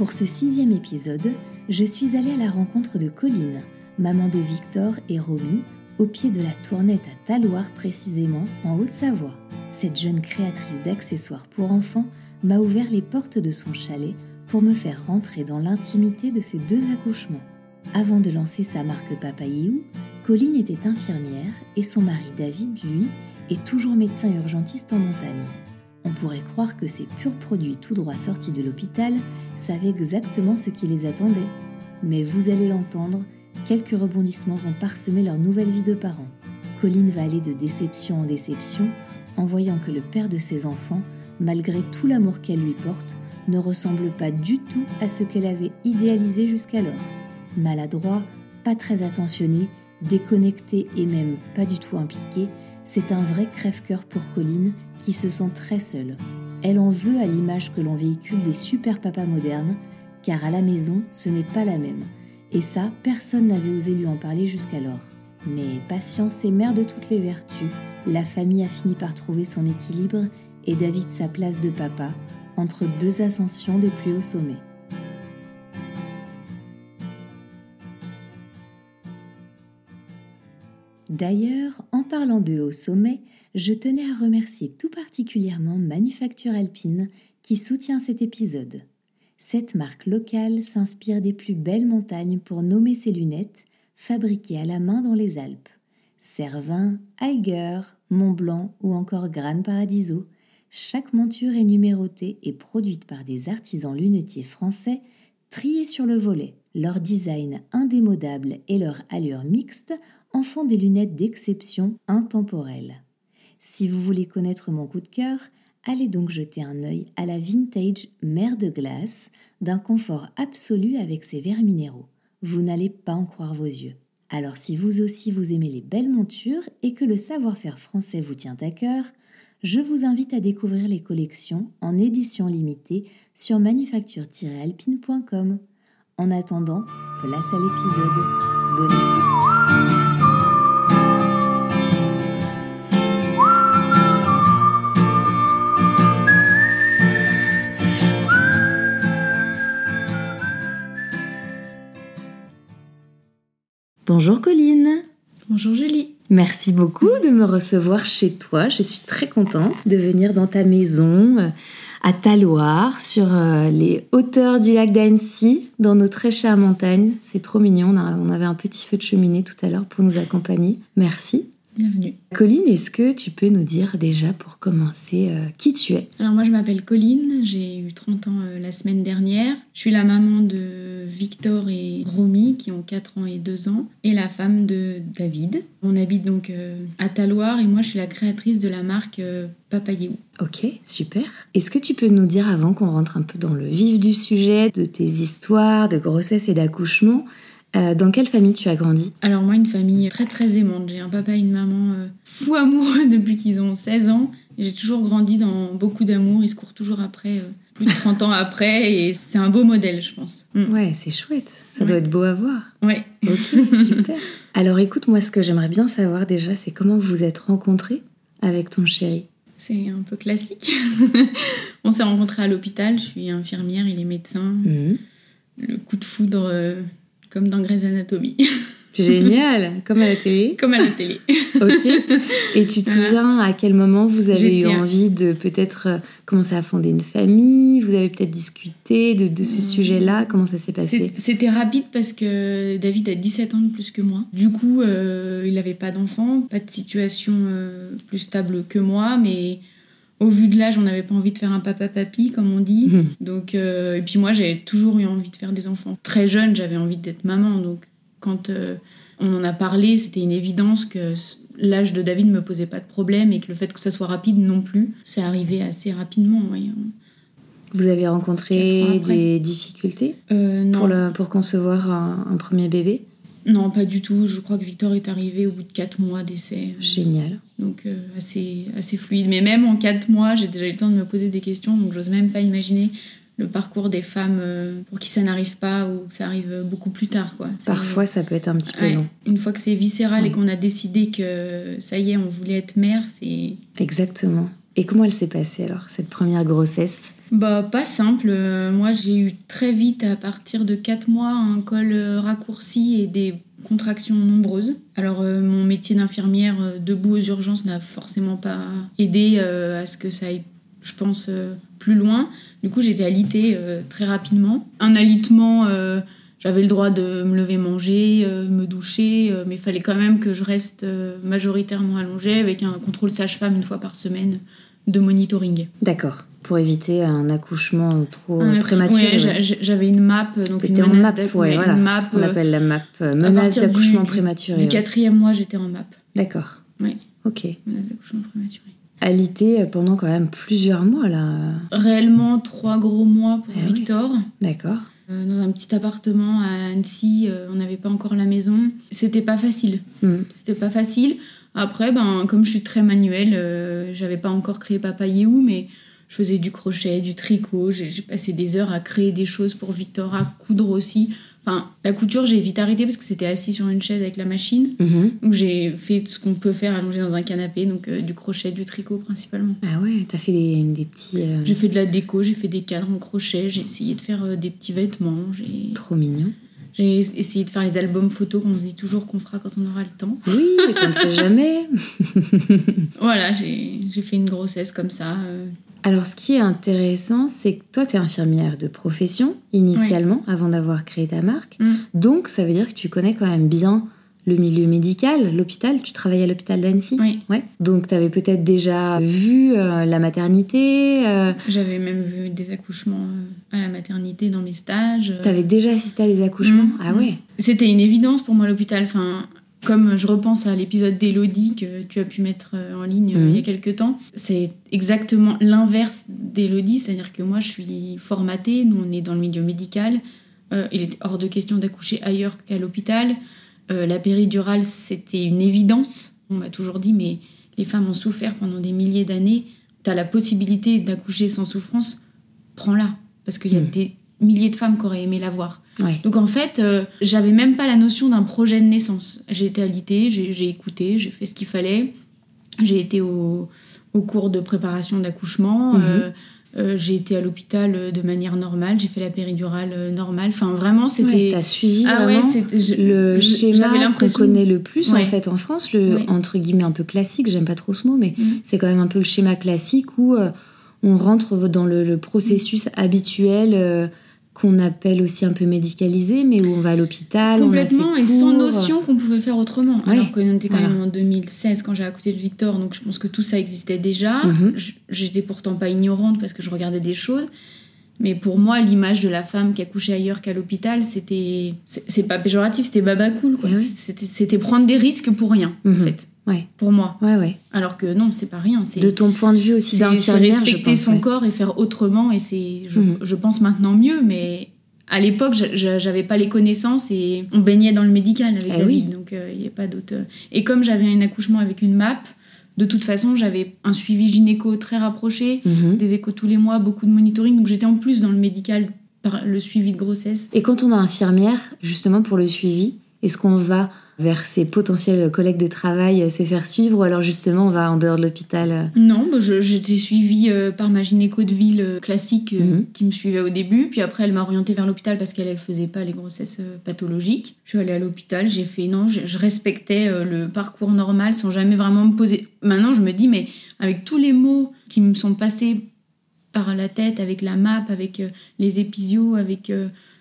Pour ce sixième épisode, je suis allée à la rencontre de Colline, maman de Victor et Romy, au pied de la Tournette à Taloir précisément, en Haute-Savoie. Cette jeune créatrice d'accessoires pour enfants m'a ouvert les portes de son chalet pour me faire rentrer dans l'intimité de ses deux accouchements. Avant de lancer sa marque Papayou, Colline était infirmière et son mari David, lui, est toujours médecin urgentiste en montagne. On pourrait croire que ces purs produits tout droit sortis de l'hôpital savaient exactement ce qui les attendait. Mais vous allez l'entendre, quelques rebondissements vont parsemer leur nouvelle vie de parents. Colline va aller de déception en déception en voyant que le père de ses enfants, malgré tout l'amour qu'elle lui porte, ne ressemble pas du tout à ce qu'elle avait idéalisé jusqu'alors. Maladroit, pas très attentionné, déconnecté et même pas du tout impliqué, c'est un vrai crève-cœur pour Colline qui se sent très seule. Elle en veut à l'image que l'on véhicule des super papas modernes, car à la maison, ce n'est pas la même. Et ça, personne n'avait osé lui en parler jusqu'alors. Mais patience est mère de toutes les vertus. La famille a fini par trouver son équilibre et David sa place de papa entre deux ascensions des plus hauts sommets. D'ailleurs, en parlant de hauts sommets, je tenais à remercier tout particulièrement Manufacture Alpine qui soutient cet épisode. Cette marque locale s'inspire des plus belles montagnes pour nommer ses lunettes, fabriquées à la main dans les Alpes. Cervin, Eiger, Mont Blanc ou encore Gran Paradiso, chaque monture est numérotée et produite par des artisans lunetiers français triés sur le volet. Leur design indémodable et leur allure mixte en font des lunettes d'exception intemporelles. Si vous voulez connaître mon coup de cœur, allez donc jeter un œil à la vintage mer de glace d'un confort absolu avec ses verres minéraux. Vous n'allez pas en croire vos yeux. Alors si vous aussi vous aimez les belles montures et que le savoir-faire français vous tient à cœur, je vous invite à découvrir les collections en édition limitée sur manufacture-alpine.com. En attendant, place à l'épisode. Bonne Bonjour Colline. Bonjour Julie. Merci beaucoup de me recevoir chez toi. Je suis très contente de venir dans ta maison euh, à Taloir, sur euh, les hauteurs du lac d'Annecy, dans nos très chères montagnes. C'est trop mignon. On avait un petit feu de cheminée tout à l'heure pour nous accompagner. Merci. Bienvenue. Colline, est-ce que tu peux nous dire déjà pour commencer euh, qui tu es? Alors moi je m'appelle Colline, j'ai eu 30 ans euh, la semaine dernière. Je suis la maman de Victor et Romy qui ont 4 ans et 2 ans et la femme de David. On habite donc euh, à Taloir et moi je suis la créatrice de la marque Papayéou. Ok, super. Est-ce que tu peux nous dire avant qu'on rentre un peu dans le vif du sujet, de tes histoires de grossesse et d'accouchement, euh, dans quelle famille tu as grandi? Alors moi, une famille très très aimante. J'ai un papa et une maman euh, fou amoureux depuis qu'ils ont 16 ans. J'ai toujours grandi dans beaucoup d'amour. Ils se courent toujours après, euh, plus de 30 ans après. Et c'est un beau modèle, je pense. Mm. Ouais, c'est chouette. Ça doit être beau à voir. Ouais. Ok, super. Alors écoute, moi, ce que j'aimerais bien savoir déjà, c'est comment vous vous êtes rencontrés avec ton chéri? C'est un peu classique. On s'est rencontrés à l'hôpital. Je suis infirmière, il est médecin. Mm. Le coup de foudre comme dans Grey's Anatomy. Génial, comme à la télé. Comme à la télé. ok. Et tu te souviens à quel moment vous avez eu envie de peut-être euh, commencer à fonder une famille? Vous avez peut-être discuté de, de ce hmm. sujet-là? Comment ça s'est passé? C'était rapide parce que David a 17 ans de plus que moi. Du coup, euh, il n'avait pas d'enfant, pas de situation euh, plus stable que moi, mais au vu de l'âge, on n'avait pas envie de faire un papa-papy, comme on dit. Mhm. Donc, euh, et puis moi, j'avais toujours eu envie de faire des enfants. Très jeune, j'avais envie d'être maman. Donc, quand euh, on en a parlé, c'était une évidence que l'âge de David ne me posait pas de problème et que le fait que ça soit rapide non plus, c'est arrivé assez rapidement. Vous avez rencontré des difficultés non. Pour, le, pour concevoir un, premier bébé? Non, pas du tout. Je crois que Victor est arrivé au bout de 4 mois d'essai. Génial. Donc assez, assez fluide. Mais même en 4 mois, j'ai déjà eu le temps de me poser des questions, donc j'ose même pas imaginer le parcours des femmes euh, pour qui ça n'arrive pas ou que ça arrive beaucoup plus tard. Quoi. Parfois, ça peut être un petit peu long. Une fois que c'est viscéral et qu'on a décidé que ça y est, on voulait être mère, c'est... Exactement. Et comment elle s'est passée alors, cette première grossesse? Bah, pas simple. Euh, moi, j'ai eu très vite, à partir de 4 mois, un col euh, raccourci et des contractions nombreuses. Alors, mon métier d'infirmière debout aux urgences n'a forcément pas aidé à ce que ça aille, je pense, plus loin. Du coup, j'étais alitée euh, très rapidement. Un alitement, euh, j'avais le droit de me lever manger, euh, me doucher, mais il fallait quand même que je reste majoritairement allongée avec un contrôle sage-femme une fois par semaine de monitoring. D'accord. Pour éviter un accouchement trop prématuré. J'avais une MAP, donc une en MAP, ouais, voilà, une MAP. qu'on appelle la MAP, menace d'accouchement prématuré. Du quatrième mois, j'étais en MAP. D'accord. Oui. Ok. Menace d'accouchement prématuré alité pendant quand même plusieurs mois là. Réellement trois gros mois pour eh Victor. D'accord. Euh, dans un petit appartement à Annecy, euh, on n'avait pas encore la maison. C'était pas facile. Hmm. C'était pas facile. Après, ben, comme je suis très manuelle, euh, j'avais pas encore créé Papa Yehou, mais je faisais du crochet, du tricot. J'ai passé des heures à créer des choses pour Victor, à coudre aussi. Enfin, la couture, j'ai vite arrêté parce que c'était assis sur une chaise avec la machine. Mhm. Donc j'ai fait ce qu'on peut faire allongé dans un canapé, donc euh, du crochet, du tricot principalement. Ah ouais, t'as fait des, des petits. Euh, j'ai fait de la déco, j'ai fait des cadres en crochet, j'ai essayé de faire euh, des petits vêtements. Trop mignon. J'ai essayé de faire les albums photos qu'on se dit toujours qu'on fera quand on aura le temps. Oui, mais qu'on ne fait jamais. voilà, j'ai fait une grossesse comme ça. Alors, ce qui est intéressant, c'est que toi, tu es infirmière de profession, initialement, avant d'avoir créé ta marque. Mm. Donc, ça veut dire que tu connais quand même bien le milieu médical, l'hôpital. Tu travaillais à l'hôpital d'Annecy Oui. Ouais. Donc, tu avais peut-être déjà vu euh, la maternité. Euh. J'avais même vu des accouchements euh, à la maternité dans mes stages. Tu avais déjà assisté à des accouchements? Mm. Ah ouais C'était une évidence pour moi, l'hôpital. Enfin, comme je repense à l'épisode d'Elodie que tu as pu mettre en ligne il y a mhm. quelques temps, c'est exactement l'inverse d'Elodie, c'est-à-dire que moi je suis formatée, nous on est dans le milieu médical, euh, il est hors de question d'accoucher ailleurs qu'à l'hôpital. La péridurale c'était une évidence, on m'a toujours dit mais les femmes ont souffert pendant des milliers d'années, tu as la possibilité d'accoucher sans souffrance, prends-la, parce qu'il y a mhm. des milliers de femmes qui auraient aimé la voir. Donc en fait, euh, j'avais même pas la notion d'un projet de naissance. J'ai été alitée, j'ai écouté, j'ai fait ce qu'il fallait. J'ai été au, cours de préparation d'accouchement. Mhm. Euh, euh, j'ai été à l'hôpital de manière normale, j'ai fait la péridurale normale. Enfin, vraiment, c'était. Tu t'as suivi ah vraiment le schéma qu'on connaît le plus en fait en France, le entre guillemets un peu classique. J'aime pas trop ce mot, mais mhm. c'est quand même un peu le schéma classique où on rentre dans le, processus habituel qu'on appelle aussi un peu médicalisé, mais où on va à l'hôpital. Complètement, et sans notion qu'on pouvait faire autrement. Alors qu'on était quand même en 2016 quand j'ai accouché de Victor, donc je pense que tout ça existait déjà. Mhm. J'étais pourtant pas ignorante parce que je regardais des choses. Mais pour moi, l'image de la femme qui accouchait ailleurs qu'à l'hôpital, c'était. C'est pas péjoratif, c'était baba cool, quoi. Eh c'était prendre des risques pour rien, en mhm. fait. Ouais. Pour moi. Ouais, ouais. Alors que non, c'est pas rien. De ton point de vue aussi d'infirmière, C'est respecter son corps et faire autrement. Et c'est, je, pense maintenant mieux, mais à l'époque, j'avais pas les connaissances et on baignait dans le médical avec eh David. Donc euh, il n'y a pas d'autre. Et comme j'avais un accouchement avec une MAP, de toute façon, j'avais un suivi gynéco très rapproché, mhm. des échos tous les mois, beaucoup de monitoring. Donc j'étais en plus dans le médical par le suivi de grossesse. Et quand on a infirmière, justement pour le suivi, est-ce qu'on va vers ses potentiels collègues de travail, euh, se faire suivre ou alors justement on va en dehors de l'hôpital euh Non, bah j'étais suivie euh, par ma gynéco de ville classique mhm. qui me suivait au début, puis après elle m'a orientée vers l'hôpital parce qu'elle elle faisait pas les grossesses pathologiques. Je suis allée à l'hôpital, j'ai fait non, je, respectais le parcours normal sans jamais vraiment me poser. Maintenant je me dis mais avec tous les mots qui me sont passés par la tête, avec la map, avec les épisios, avec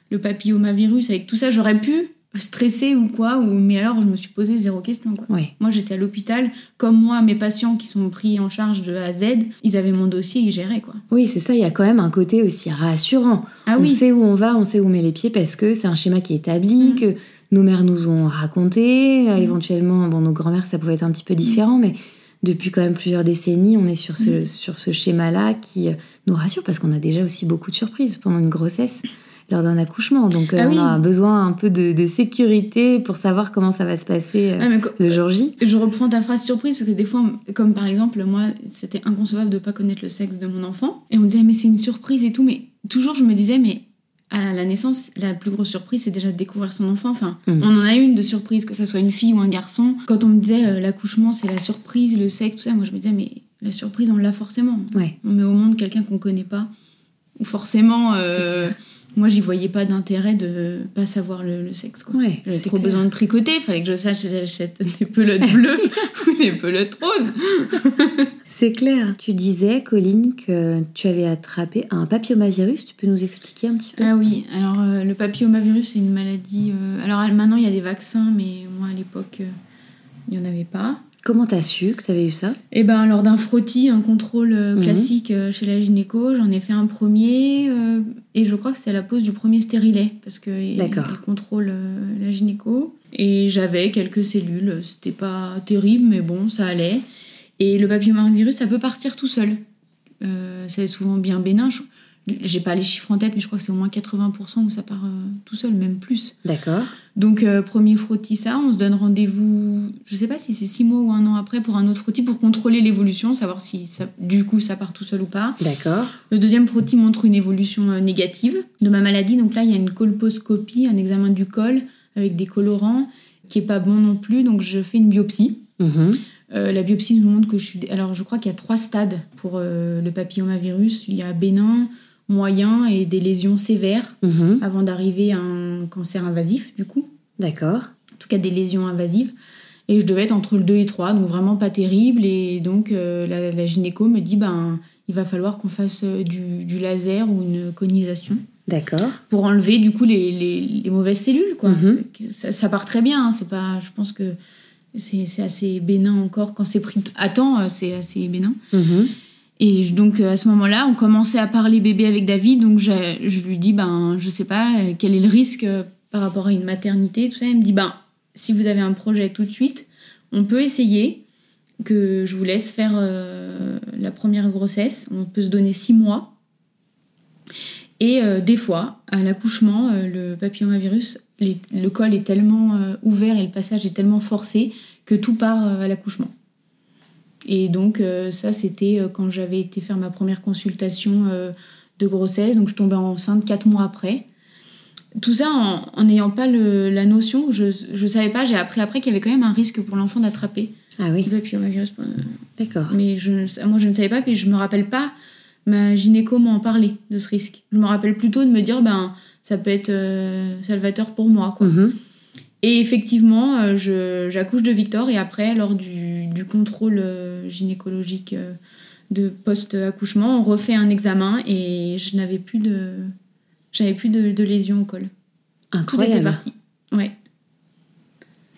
le papillomavirus, avec tout ça, j'aurais pu stressée ou quoi, ou, mais alors je me suis posé zéro question. Quoi. Moi j'étais à l'hôpital, comme moi, mes patients qui sont pris en charge de A à Z, ils avaient mon dossier, ils géraient quoi. Oui, c'est ça, il y a quand même un côté aussi rassurant. Ah on oui. sait où on va, on sait où on met les pieds parce que c'est un schéma qui est établi, mm. que nos mères nous ont raconté, mm. éventuellement, bon, nos grand-mères ça pouvait être un petit peu différent, mais depuis quand même plusieurs décennies, on est sur ce, Mm. sur ce schéma-là qui euh, nous rassure parce qu'on a déjà aussi beaucoup de surprises pendant une grossesse, lors d'un accouchement. Donc, euh, Ah on oui. a besoin un peu de, de sécurité pour savoir comment ça va se passer euh, Ah, mais le jour J. Je reprends ta phrase surprise parce que des fois, comme par exemple, moi, c'était inconcevable de pas connaître le sexe de mon enfant. Et on me disait, mais c'est une surprise et tout. Mais toujours, je me disais, mais à la naissance, la plus grosse surprise, c'est déjà de découvrir son enfant. Enfin, Mhm. on en a une de surprise, que ça soit une fille ou un garçon. Quand on me disait euh, l'accouchement, c'est la surprise, le sexe, tout ça, moi, je me disais, mais la surprise, on l'a forcément. Ouais. On met au monde quelqu'un qu'on connaît pas. Ou forcément, euh, moi, j'y voyais pas d'intérêt de pas savoir le, le sexe. Quoi. Ouais, J'avais trop clair. besoin de tricoter, il fallait que je sache si j'achète des pelotes bleues ou des pelotes roses. C'est clair. Tu disais, Colline, que tu avais attrapé un papillomavirus. Tu peux nous expliquer un petit peu? Ah oui, alors euh, le papillomavirus, c'est une maladie. euh, alors maintenant, il y a des vaccins, mais moi à l'époque, euh, il n'y en avait pas. Comment t'as su que t'avais eu ça Et ben lors d'un frottis, un contrôle euh, Mhm. classique euh, chez la gynéco, j'en ai fait un premier euh, et je crois que c'était à la pose du premier stérilet parce que il- contrôle euh, la gynéco et j'avais quelques cellules, c'était pas terrible mais bon ça allait. Et le papillomavirus ça peut partir tout seul. Euh, c'est souvent bien bénin. J'ai pas les chiffres en tête mais je crois que c'est au moins 80% où ça part euh, tout seul, même plus. D'accord. Donc, euh, premier frottis, ça, on se donne rendez-vous, je sais pas si c'est six mois ou un an après pour un autre frottis pour contrôler l'évolution, savoir si ça, du coup ça part tout seul ou pas. D'accord. Le deuxième frottis montre une évolution euh, négative de ma maladie. Donc là, il y a une colposcopie, un examen du col avec des colorants qui est pas bon non plus. Donc, je fais une biopsie. Mhm. Euh, la biopsie nous montre que je suis. Alors, je crois qu'il y a trois stades pour euh, le papillomavirus. Il y a bénin, moyen et des lésions sévères Mhm. avant d'arriver à un cancer invasif, du coup D'accord. en tout cas des lésions invasives. Et je devais être entre le 2 et 3, donc vraiment pas terrible. Et donc euh, la, la gynéco me dit, ben, il va falloir qu'on fasse euh, du, du laser ou une conisation D'accord. pour enlever du coup les, les- les mauvaises cellules. Quoi. Mhm. Ça, ça part très bien, hein, c'est pas, je pense que c'est c'est assez bénin encore. Quand c'est pris à temps, euh, c'est assez bénin. Mhm. Et donc euh, à ce moment-là, on commençait à parler bébé avec David, donc je lui dis ben je sais pas euh, quel est le risque euh, par rapport à une maternité, tout ça. Il me dit ben si vous avez un projet tout de suite, on peut essayer que je vous laisse faire la première grossesse. On peut se donner six mois. Et des fois, à l'accouchement, le papillomavirus, le col est tellement ouvert et le passage est tellement forcé que tout part à l'accouchement. Et donc, euh, ça, c'était euh, quand j'avais été faire ma première consultation euh, de grossesse. Donc, je tombais enceinte quatre mois après. Tout ça en n'ayant pas le- la notion, je ne savais pas, j'ai appris après qu'il y avait quand même un risque pour l'enfant d'attraper Ah le oui. papillomavirus. euh, D'accord. Mais je, moi, je ne savais pas, puis je me rappelle pas ma gynéco m'en parler de ce risque. Je me rappelle plutôt de me dire, ben, ça peut être euh, salvateur pour moi, quoi. Mhm. Et effectivement, euh, j'accouche de Victor et après, lors du, du contrôle euh, gynécologique euh, de post-accouchement, on refait un examen et je n'avais plus de, j'avais plus de, de lésions au col. Tout était Incroyable. parti. Ouais.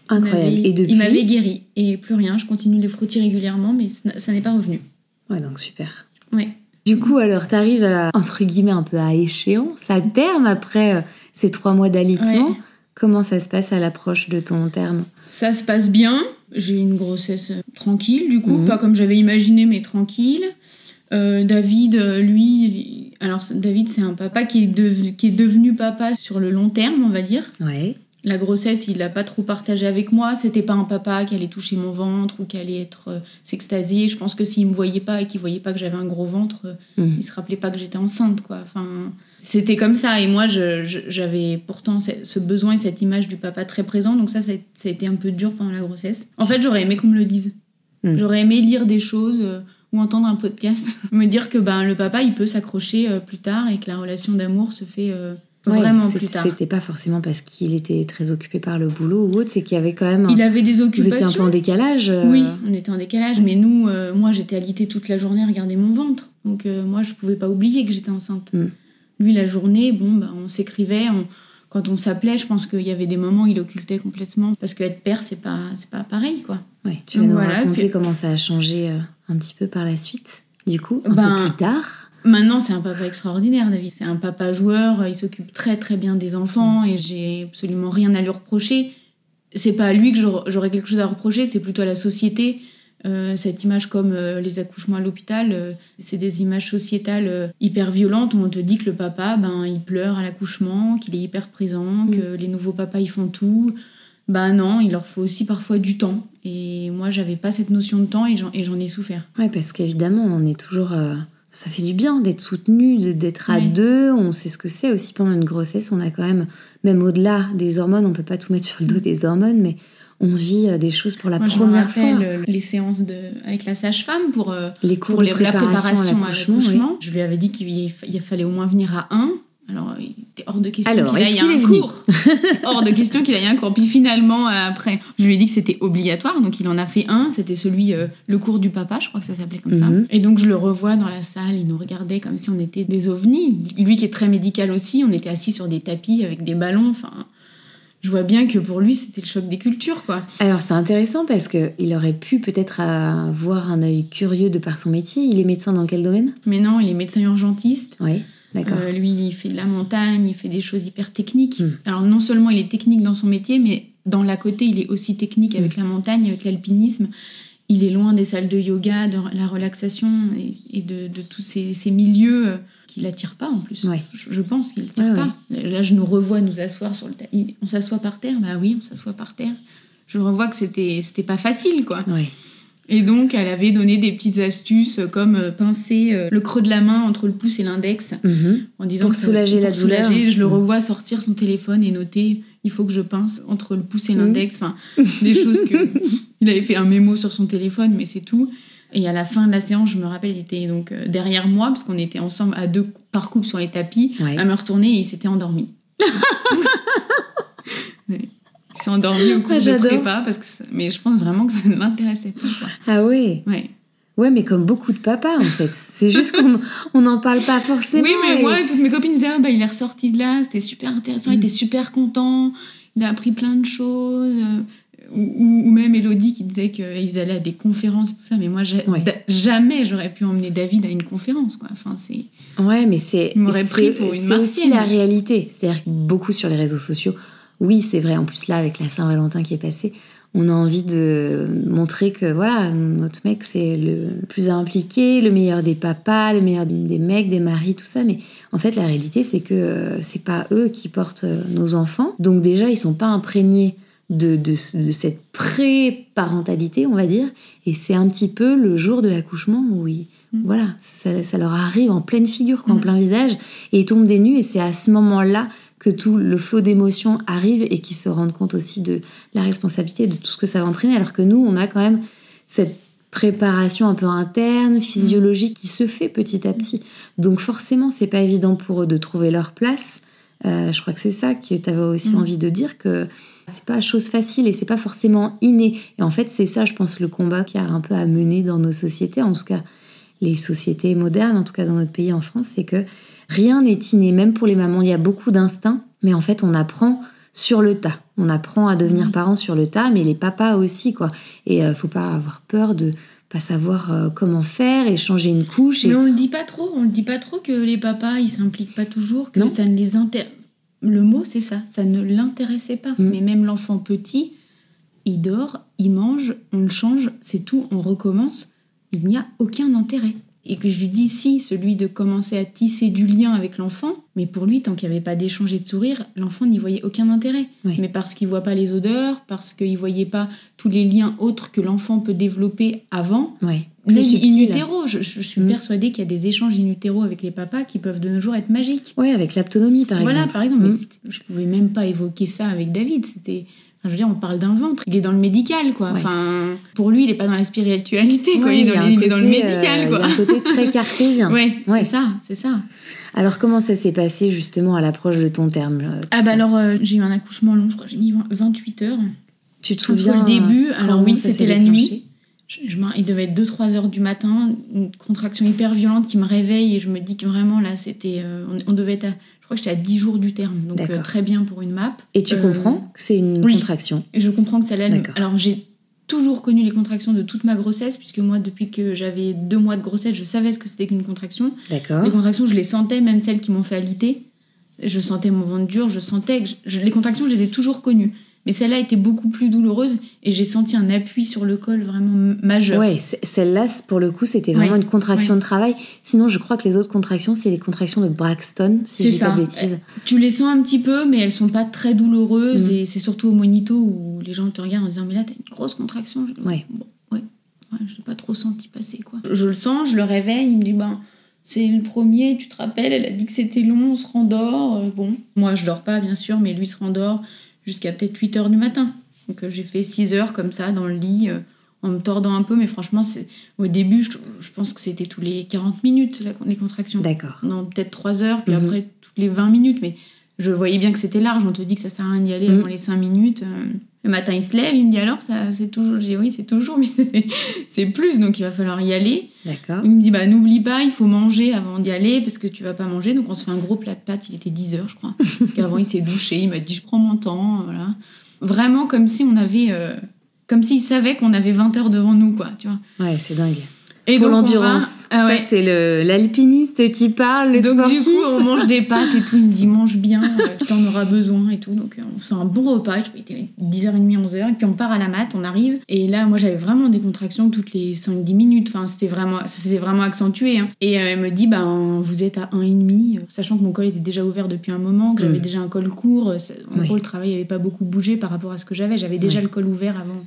Incroyable. Et depuis Il m'avait guéri et plus rien. Je continue de frotter régulièrement, mais ça n'est pas revenu. Ouais, donc super. Ouais. Du coup, alors, t'arrives à, entre guillemets, un peu à échéance, à terme, après euh, ces trois mois d'alitement. Ouais. Comment ça se passe à l'approche de ton terme? Ça se passe bien. J'ai une grossesse euh, tranquille, du coup, Mhm. pas comme j'avais imaginé, mais tranquille. Euh, David, euh, lui, alors David, c'est un papa qui est, devenu, qui est devenu papa sur le long terme, on va dire. Ouais. La grossesse, il l'a pas trop partagé avec moi. C'était pas un papa qui allait toucher mon ventre ou qui allait être euh, s'extasier. Je pense que s'il me voyait pas et qu'il voyait pas que j'avais un gros ventre, euh, Mhm. il se rappelait pas que j'étais enceinte, quoi. Enfin, c'était comme ça. Et moi, j'avais pourtant ce besoin et cette image du papa très présent. Donc ça, ça a été un peu dur pendant la grossesse. En fait, j'aurais aimé qu'on me le dise. Mm. J'aurais aimé lire des choses euh, ou entendre un podcast. me dire que ben, le papa, il peut s'accrocher euh, plus tard et que la relation d'amour se fait euh, Ouais, vraiment plus tard. C'était pas forcément parce qu'il était très occupé par le boulot ou autre, c'est qu'il y avait quand même. un- Il avait des Vous étiez un peu occupations. en décalage Oui, on était en décalage, mais nous, moi, j'étais alitée toute la journée à regarder mon ventre. Donc, moi, je pouvais pas oublier que j'étais enceinte. Mm. Lui, la journée, bon, bah, on s'écrivait. on- Quand on s'appelait, je pense qu'il y avait des moments où il occultait complètement. Parce qu'être père, c'est pas, c'est pas pareil, quoi. Ouais, tu vas nous voilà, raconter puis- comment ça a changé euh, un petit peu par la suite, du coup, un Ben, peu plus tard. Maintenant, c'est un papa extraordinaire, David. C'est un papa joueur. Il s'occupe très, très bien des enfants et j'ai absolument rien à lui reprocher. C'est pas à lui que j'aurais j'aurais quelque chose à reprocher, c'est plutôt à la société Euh, cette image comme euh, les accouchements à l'hôpital, euh, c'est des images sociétales hyper violentes où on te dit que le papa, ben, il pleure à l'accouchement, qu'il est hyper présent, Mm. que les nouveaux papas, ils font tout. Ben non, il leur faut aussi parfois du temps. Et moi, j'avais pas cette notion de temps et j'en, ai souffert. Ouais, parce qu'évidemment, on est toujours. Ça fait du bien d'être soutenu, d'être à Oui. deux. On sait ce que c'est aussi pendant une grossesse. On a quand même, même au-delà des hormones, on peut pas tout mettre sur le dos des hormones, mais on vit euh, des choses pour la Moi, je me première fois. rappelle euh, les séances de, avec la sage-femme pour, euh, Les cours pour de les- préparation, la préparation à l'accouchement. oui. Je lui avais dit qu'il fallait au moins venir à un. Alors, il était hors de question qu'il aille qu'il un est cours. hors de question qu'il aille un cours. Puis finalement, après, je lui ai dit que c'était obligatoire, donc il en a fait un. C'était celui, euh, le cours du papa, je crois que ça s'appelait comme ça. Mhm. Et donc, je le revois dans la salle. Il nous regardait comme si on était des ovnis. Lui qui est très médical aussi, on était assis sur des tapis avec des ballons. Enfin, je vois bien que pour lui, c'était le choc des cultures, quoi. Alors c'est intéressant parce que il aurait pu peut-être avoir un œil curieux de par son métier. Il est médecin dans quel domaine? Mais non, il est médecin urgentiste. Oui, d'accord. Euh, lui, il fait de la montagne, il fait des choses hyper techniques. Mm. Alors non seulement il est technique dans son métier, mais dans l'à côté, il est aussi technique avec la montagne, avec l'alpinisme. Il est loin des salles de yoga, de la relaxation et, et de, de tous ces, ces milieux euh, qui l'attirent pas en plus. Ouais. Je, je pense qu'il l'attire Ouais, pas. Là, je nous revois nous asseoir sur le tapis. On s'assoit par terre? Bah oui, on s'assoit par terre. Je revois que c'était c'était pas facile, quoi. Et donc, elle avait donné des petites astuces comme euh, pincer euh, le creux de la main entre le pouce et l'index Mhm. en disant Pour que soulager pour la douleur. soulager, je le Mm. revois sortir son téléphone et noter il faut que je pince entre le pouce et Mm. l'index enfin des choses que il avait fait un mémo sur son téléphone mais c'est tout et à la fin de la séance je me rappelle il était donc euh, derrière moi parce qu'on était ensemble à deux par couple sur les tapis Ouais. à me retourner et il s'était endormi Ouais. S'est endormi au cours Ah, de prépa parce que mais je pense vraiment que ça ne l'intéressait pas quoi. Ah ouais. ouais Ouais, mais comme beaucoup de papas en fait. C'est juste qu'on on n'en parle pas forcément. Oui, mais et- toutes mes copines disaient, ah, bah, il est ressorti de là, c'était super intéressant, il Mm. était super content, il a appris plein de choses. euh, Ou, même Elodie qui disait qu'ils allaient à des conférences et tout ça, mais moi, Ouais. jamais j'aurais pu emmener David à une conférence, quoi. Enfin, c'est... Ouais, mais c'est c'est- aussi la réalité. C'est-à-dire que beaucoup sur les réseaux sociaux, oui, c'est vrai. En plus là, avec la Saint-Valentin qui est passée, on a envie de montrer que voilà, notre mec c'est le plus impliqué, le meilleur des papas, le meilleur des mecs, des maris, tout ça. Mais en fait, la réalité, c'est que euh, c'est pas eux qui portent euh, nos enfants. Donc déjà, ils sont pas imprégnés de, de, de cette pré-parentalité, on va dire. Et c'est un petit peu le jour de l'accouchement où ils, Mm. voilà, ça, ça leur arrive en pleine figure, quoi, en Mm. plein visage, et ils tombent des nues. Et c'est à ce moment-là que tout le flot d'émotions arrive et qu'ils se rendent compte aussi de la responsabilité de tout ce que ça va entraîner. Alors que nous, on a quand même cette préparation un peu interne, physiologique, qui se fait petit à petit. Donc forcément, c'est pas évident pour eux de trouver leur place. Euh, je crois que c'est ça que tu avais aussi Mm. envie de dire que c'est pas chose facile et c'est pas forcément inné. Et en fait, c'est ça, je pense, le combat qu'il y a un peu à mener dans nos sociétés, en tout cas les sociétés modernes, en tout cas dans notre pays en France, c'est que rien n'est inné, même pour les mamans. Il y a beaucoup d'instincts, mais en fait, on apprend sur le tas. On apprend à devenir Mhm. parent sur le tas, mais les papas aussi, quoi. Et euh, faut pas avoir peur de pas savoir euh, comment faire et changer une couche. Et... Mais on le dit pas trop, on le dit pas trop que les papas, ils s'impliquent pas toujours, que Non. ça ne les intéresse... Le mot, c'est ça, ça ne l'intéressait pas. Mm. Mais même l'enfant petit, il dort, il mange, on le change, c'est tout, on recommence. Il n'y a aucun intérêt. Et que je lui dis, si, celui de commencer à tisser du lien avec l'enfant, mais pour lui, tant qu'il n'y avait pas d'échange et de sourire, l'enfant n'y voyait aucun intérêt. Oui. Mais parce qu'il voit pas les odeurs, parce qu'il voyait pas tous les liens autres que l'enfant peut développer avant, même in subtil. utero, je, je suis Mm. persuadée qu'il y a des échanges in utero avec les papas qui peuvent de nos jours être magiques. Ouais, avec l'autonomie, par voilà, exemple. par exemple. Mais Mm. c'était- je pouvais même pas évoquer ça avec David. C'était, je veux dire, on parle d'un ventre. Il est dans le médical, quoi. Ouais. Enfin, pour lui, il est pas dans la spiritualité, quoi. Ouais, il est, dans, est le médical, euh, quoi. Il y a un côté très cartésien. Ouais, Ouais. c'est ça, c'est ça. Alors, comment ça s'est passé justement à l'approche de ton terme euh, Ah bah alors, euh, j'ai eu un accouchement long, je crois, j'ai mis 20 28 heures. tu te souviens le début, alors oui, c'était la nuit. Je, je m'en- il devait être 2-3 heures du matin, une contraction hyper violente qui me réveille et je me dis que vraiment là, c'était. euh, on, on devait être à. Je crois que j'étais à 10 jours du terme, donc euh, très bien pour une map. Et tu Euh, comprends que c'est une oui. contraction? Et je comprends que ça. D'accord. Alors j'ai toujours connu les contractions de toute ma grossesse, puisque moi, depuis que j'avais deux mois de grossesse, je savais ce que c'était qu'une contraction. D'accord. Les contractions, je les sentais, même celles qui m'ont fait alité. Je sentais mon ventre dur, je sentais que je- les contractions, je les ai toujours connues. Mais celle-là était beaucoup plus douloureuse et j'ai senti un appui sur le col vraiment majeur. Ouais, celle-là, pour le coup, c'était vraiment Ouais, une contraction ouais. de travail. Sinon, je crois que les autres contractions, c'est les contractions de Braxton, si C'est je dis pas ça. de bêtises. Tu les sens un petit peu, mais elles sont pas très douloureuses. Mhm. Et c'est surtout au monito où les gens te regardent en disant Mais là, t'as une grosse contraction. Ouais. Bon, ouais. Ouais, je l'ai pas trop senti passer, quoi. Je le sens, je le réveille. Il me dit Ben, c'est le premier, tu te rappelles, elle a dit que c'était long, on se rendort. Euh, bon, moi, je dors pas, bien sûr, mais lui se rendort jusqu'à peut-être 8 heures du matin. Donc, euh, j'ai fait 6 heures comme ça dans le lit. euh, en me tordant un peu, mais franchement, c'est au début, je, je pense que c'était tous les 40 minutes, la- les contractions D'accord. non peut-être 3 heures, puis Mhm. après toutes les 20 minutes. Mais je voyais bien que c'était large. On te dit que ça sert à rien d'y aller Mhm. avant les 5 minutes. euh. Le matin, il se lève, il me dit alors, ça c'est toujours. Je dis oui, c'est toujours, mais c'est- plus, donc il va falloir y aller. D'accord. Il me dit bah n'oublie pas, il faut manger avant d'y aller parce que tu vas pas manger. Donc on se fait un gros plat de pâtes. Il était 10 heures, je crois. Avant, il s'est douché. Il m'a dit je prends mon temps. Voilà. Vraiment comme si on avait. euh, comme s'il savait qu'on avait 20 heures devant nous, quoi, tu vois. Ouais, c'est dingue. Et Pour l'endurance. Ah ouais. Ça, c'est le- l'alpiniste qui parle, le donc sportif. du coup, on mange des pâtes et tout. Il me dit mange bien, euh, tu en auras besoin et tout. Donc on fait un bon repas. Je était 10h30, 11h. Et puis on part à la mat, on arrive. Et là, moi, j'avais vraiment des contractions toutes les 5-10 minutes. Enfin, c'était vraiment, ça s'est vraiment accentué. hein. Et euh, elle me dit, ben, vous êtes à 1,5, euh, sachant que mon col était déjà ouvert depuis un moment, que j'avais Mm. déjà un col court. En Oui. gros, le travail n'avait pas beaucoup bougé par rapport à ce que j'avais. J'avais déjà le col ouvert avant.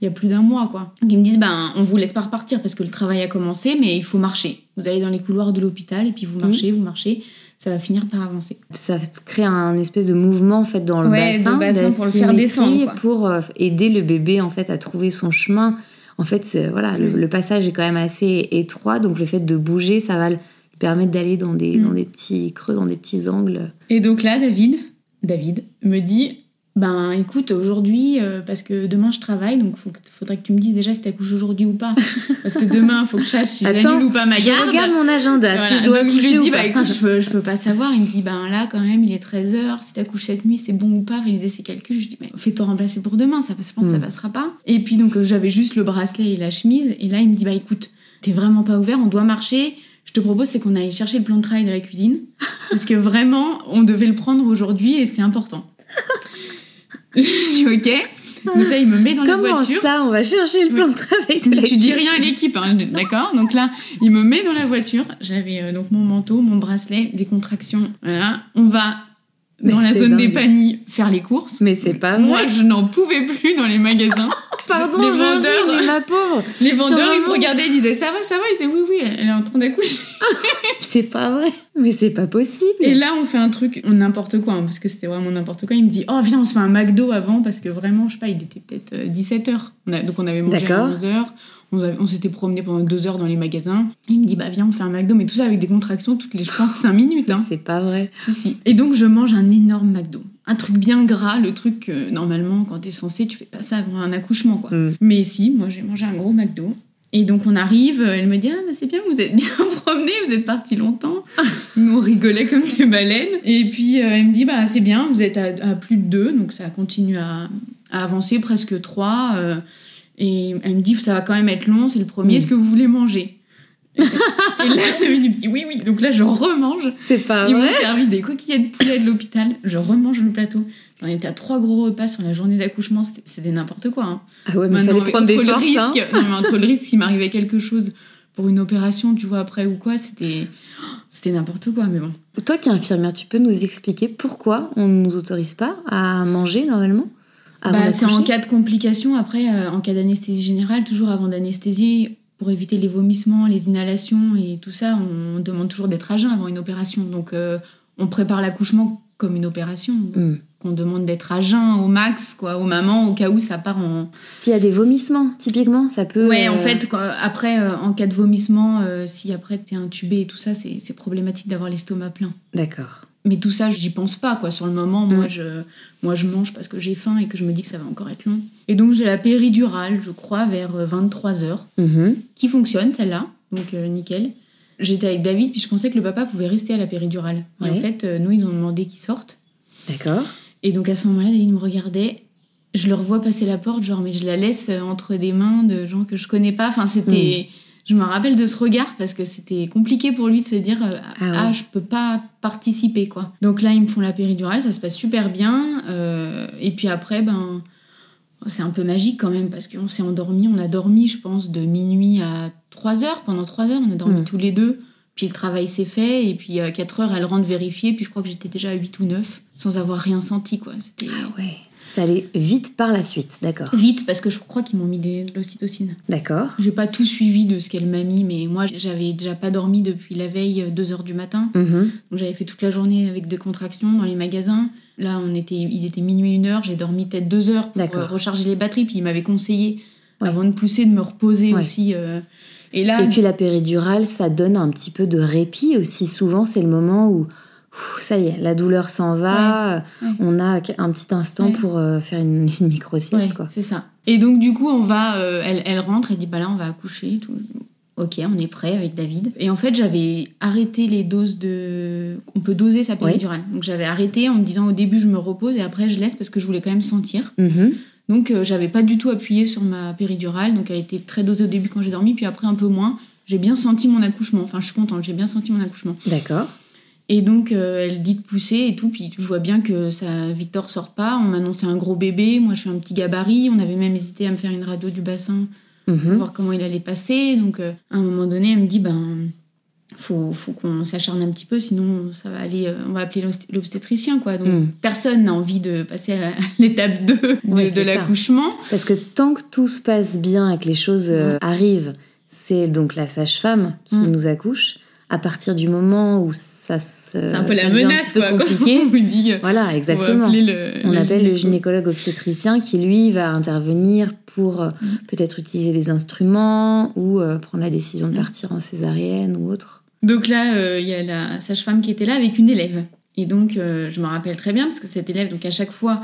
Il y a plus d'un mois, quoi. Ils me disent, ben, on vous laisse pas repartir parce que le travail a commencé, mais il faut marcher. Vous allez dans les couloirs de l'hôpital et puis vous marchez, vous marchez. Ça va finir par avancer. Ça crée un espèce de mouvement en fait dans le Ouais, bassin, bassin pour le faire descendre, quoi. pour euh, aider le bébé en fait à trouver son chemin. En fait, voilà, le, le passage est quand même assez étroit, donc le fait de bouger, ça va lui permettre d'aller dans des Mm. dans des petits creux, dans des petits angles. Et donc là, David, David me dit Ben écoute, aujourd'hui, euh, parce que demain je travaille, donc faut que- faudrait que tu me dises déjà si t'accouches aujourd'hui ou pas. Parce que demain, faut que je sache si j'annule ou pas ma Je garde. regarde mon agenda Voilà. si je dois donc accoucher je lui ou dis, pas. bah écoute, je peux, je peux pas savoir. Il me dit, ben là, quand même, il est 13h. Si t'accouches cette nuit, c'est bon ou pas? Il faisait ses calculs. Je dis, mais fais-toi remplacer pour demain. Ça, je pense que ça Mm. passera pas. Et puis, donc, euh, j'avais juste le bracelet et la chemise. Et là, il me dit, bah écoute, t'es vraiment pas ouvert. On doit marcher. Je te propose, c'est qu'on aille chercher le plan de travail de la cuisine. Parce que vraiment, on devait le prendre aujourd'hui et c'est important. je dis, ok. Donc là, il me met dans la Comment voiture. ça On va chercher le plan de travail de Tu dis rien à l'équipe, hein, d'accord Donc là, il me met dans la voiture. J'avais euh, donc mon manteau, mon bracelet, des contractions. Voilà. On va Mais dans la zone des paniers faire les courses. Mais c'est pas Moi, vrai. je n'en pouvais plus dans les magasins. Pardon, les vendeurs, mais ma pauvre. les vendeurs, ils me regardaient, ils disaient ça va, ça va? Ils disaient oui, oui, elle est en train d'accoucher. C'est pas vrai. Mais c'est pas possible. Et là, on fait un truc, n'importe quoi, hein, parce que c'était vraiment n'importe quoi. Il me dit oh viens, on se fait un McDo avant parce que vraiment, je sais pas, il était peut-être 17h. Donc on avait mangé à D'accord. 11h. On, s'était promené pendant deux heures dans les magasins. Il me dit, bah viens, on fait un McDo, mais tout ça avec des contractions toutes les, je pense, 5 minutes. Hein. C'est pas vrai. Si, si. Et donc, je mange un énorme McDo. Un truc bien gras, le truc que normalement, quand t'es censé, tu fais pas ça avant un accouchement, quoi. Mm. Mais si, moi, j'ai mangé un gros McDo. Et donc, on arrive, elle me dit, ah, bah, c'est bien, vous êtes bien promenés, vous êtes partis longtemps. Nous, on rigolait comme des baleines. Et puis, euh, elle me dit, bah, c'est bien, vous êtes à, à plus de deux, donc ça continue à, à avancer, presque trois. euh, et elle me dit, ça va quand même être long, c'est le premier, est-ce que vous voulez manger? Et là, elle me dit, oui, oui. Donc là, je remange. C'est pas Ils m'ont servi des coquillettes de poulet de l'hôpital. Je remange le plateau. J'en étais à trois gros repas sur la journée d'accouchement. C'était- n'importe quoi. hein. Ah ouais, mais Maintenant, fallait prendre des forces. hein. risque, non, mais entre le risque s'il m'arrivait quelque chose pour une opération, tu vois, après ou quoi, c'était c'était n'importe quoi. Mais bon. Toi qui es infirmière, tu peux nous expliquer pourquoi on ne nous autorise pas à manger normalement? Bah, c'est en cas de complication. Après, euh, en cas d'anesthésie générale, toujours avant d'anesthésier, pour éviter les vomissements, les inhalations et tout ça, on demande toujours d'être à jeun avant une opération. Donc, euh, on prépare l'accouchement comme une opération. Hmm. On demande d'être à jeun au max, quoi, aux mamans, au cas où ça part en. S'il y a des vomissements, typiquement, ça peut. Ouais, en euh, fait, quand- après, euh, en cas de vomissement, euh, si après t'es intubé et tout ça, c'est problématique d'avoir l'estomac plein. D'accord. Mais tout ça, j'y pense pas, quoi. Sur le moment, moi, Mm. je, moi, je mange parce que j'ai faim et que je me dis que ça va encore être long. Et donc, j'ai la péridurale, je crois, vers 23h, Mhm. qui fonctionne, celle-là. Donc, euh, nickel. J'étais avec David, puis je pensais que le papa pouvait rester à la péridurale. Et Ouais. en fait, euh, nous, ils ont demandé qu'il sorte. D'accord. Et donc, à ce moment-là, David me regardait. Je le revois passer la porte, genre, mais je la laisse euh, entre des mains de gens que je connais pas. Enfin, c'était. Je me rappelle de ce regard parce que c'était compliqué pour lui de se dire euh, Ah ah, ouais. je peux pas participer quoi. Donc là ils me font la péridurale, ça se passe super bien euh, et puis après ben c'est un peu magique quand même parce qu'on s'est endormi, on a dormi je pense de minuit à 3 heures pendant 3 heures, on a dormi Mm. tous les deux. Puis le travail s'est fait et puis à 4 heures elle rentre vérifier puis je crois que j'étais déjà à 8 ou 9 sans avoir rien senti quoi. Ah ouais. Ça allait vite par la suite, d'accord. vite parce que je crois qu'ils m'ont mis des, de l'ocytocine. D'accord. J'ai pas tout suivi de ce qu'elle m'a mis, mais moi j'avais déjà pas dormi depuis la veille, 2h du matin. Mhm. Donc j'avais fait toute la journée avec des contractions dans les magasins. Là, on était, il était minuit, une heure, j'ai dormi peut-être deux heures pour euh, recharger les batteries. Puis il m'avait conseillé, Ouais. avant de pousser, de me reposer Ouais. aussi. euh. Et là, Et puis la péridurale, ça donne un petit peu de répit aussi. Souvent, c'est le moment où ça y est, la douleur s'en va. Ouais, ouais. On a un petit instant Ouais. pour euh, faire une, une micro-sieste, Ouais, quoi. c'est ça. Et donc du coup, on va, euh, elle, elle rentre, elle dit bah là, on va accoucher. Tout. Ok, on est prêt avec David. Et en fait, j'avais arrêté les doses de. On peut doser sa péridurale. Donc j'avais arrêté en me disant au début je me repose et après je laisse parce que je voulais quand même sentir. Mhm. Donc euh, j'avais pas du tout appuyé sur ma péridurale. Donc elle était très dosée au début quand j'ai dormi, puis après un peu moins. J'ai bien senti mon accouchement. Enfin, je suis contente, j'ai bien senti mon accouchement. D'accord. Et donc, euh, elle dit de pousser et tout. Puis je vois bien que ça, Victor sort pas. On m'annonçait un gros bébé. Moi, je suis un petit gabarit. On avait même hésité à me faire une radio du bassin pour Mhm. voir comment il allait passer. Donc, euh, à un moment donné, elle me dit ben, faut, faut qu'on s'acharne un petit peu, sinon ça va aller. euh, on va appeler l'obst- l'obstétricien, quoi. Donc, Mm. personne n'a envie de passer à l'étape 2 de, de l'accouchement. Parce que tant que tout se passe bien et que les choses arrivent, c'est donc la sage-femme qui Mm. nous accouche. À partir du moment où ça se. C'est un peu la menace, peu quoi. Compliqué. on vous dit. Voilà, exactement. le- On le appelle le gynéco. gynécologue obstétricien qui, lui, va intervenir pour euh, Mm. peut-être utiliser des instruments ou euh, prendre la décision de Mm. partir en césarienne ou autre. Donc là, euh, il y a la sage-femme qui était là avec une élève. Et donc, euh, je me rappelle très bien parce que cette élève, donc à chaque fois,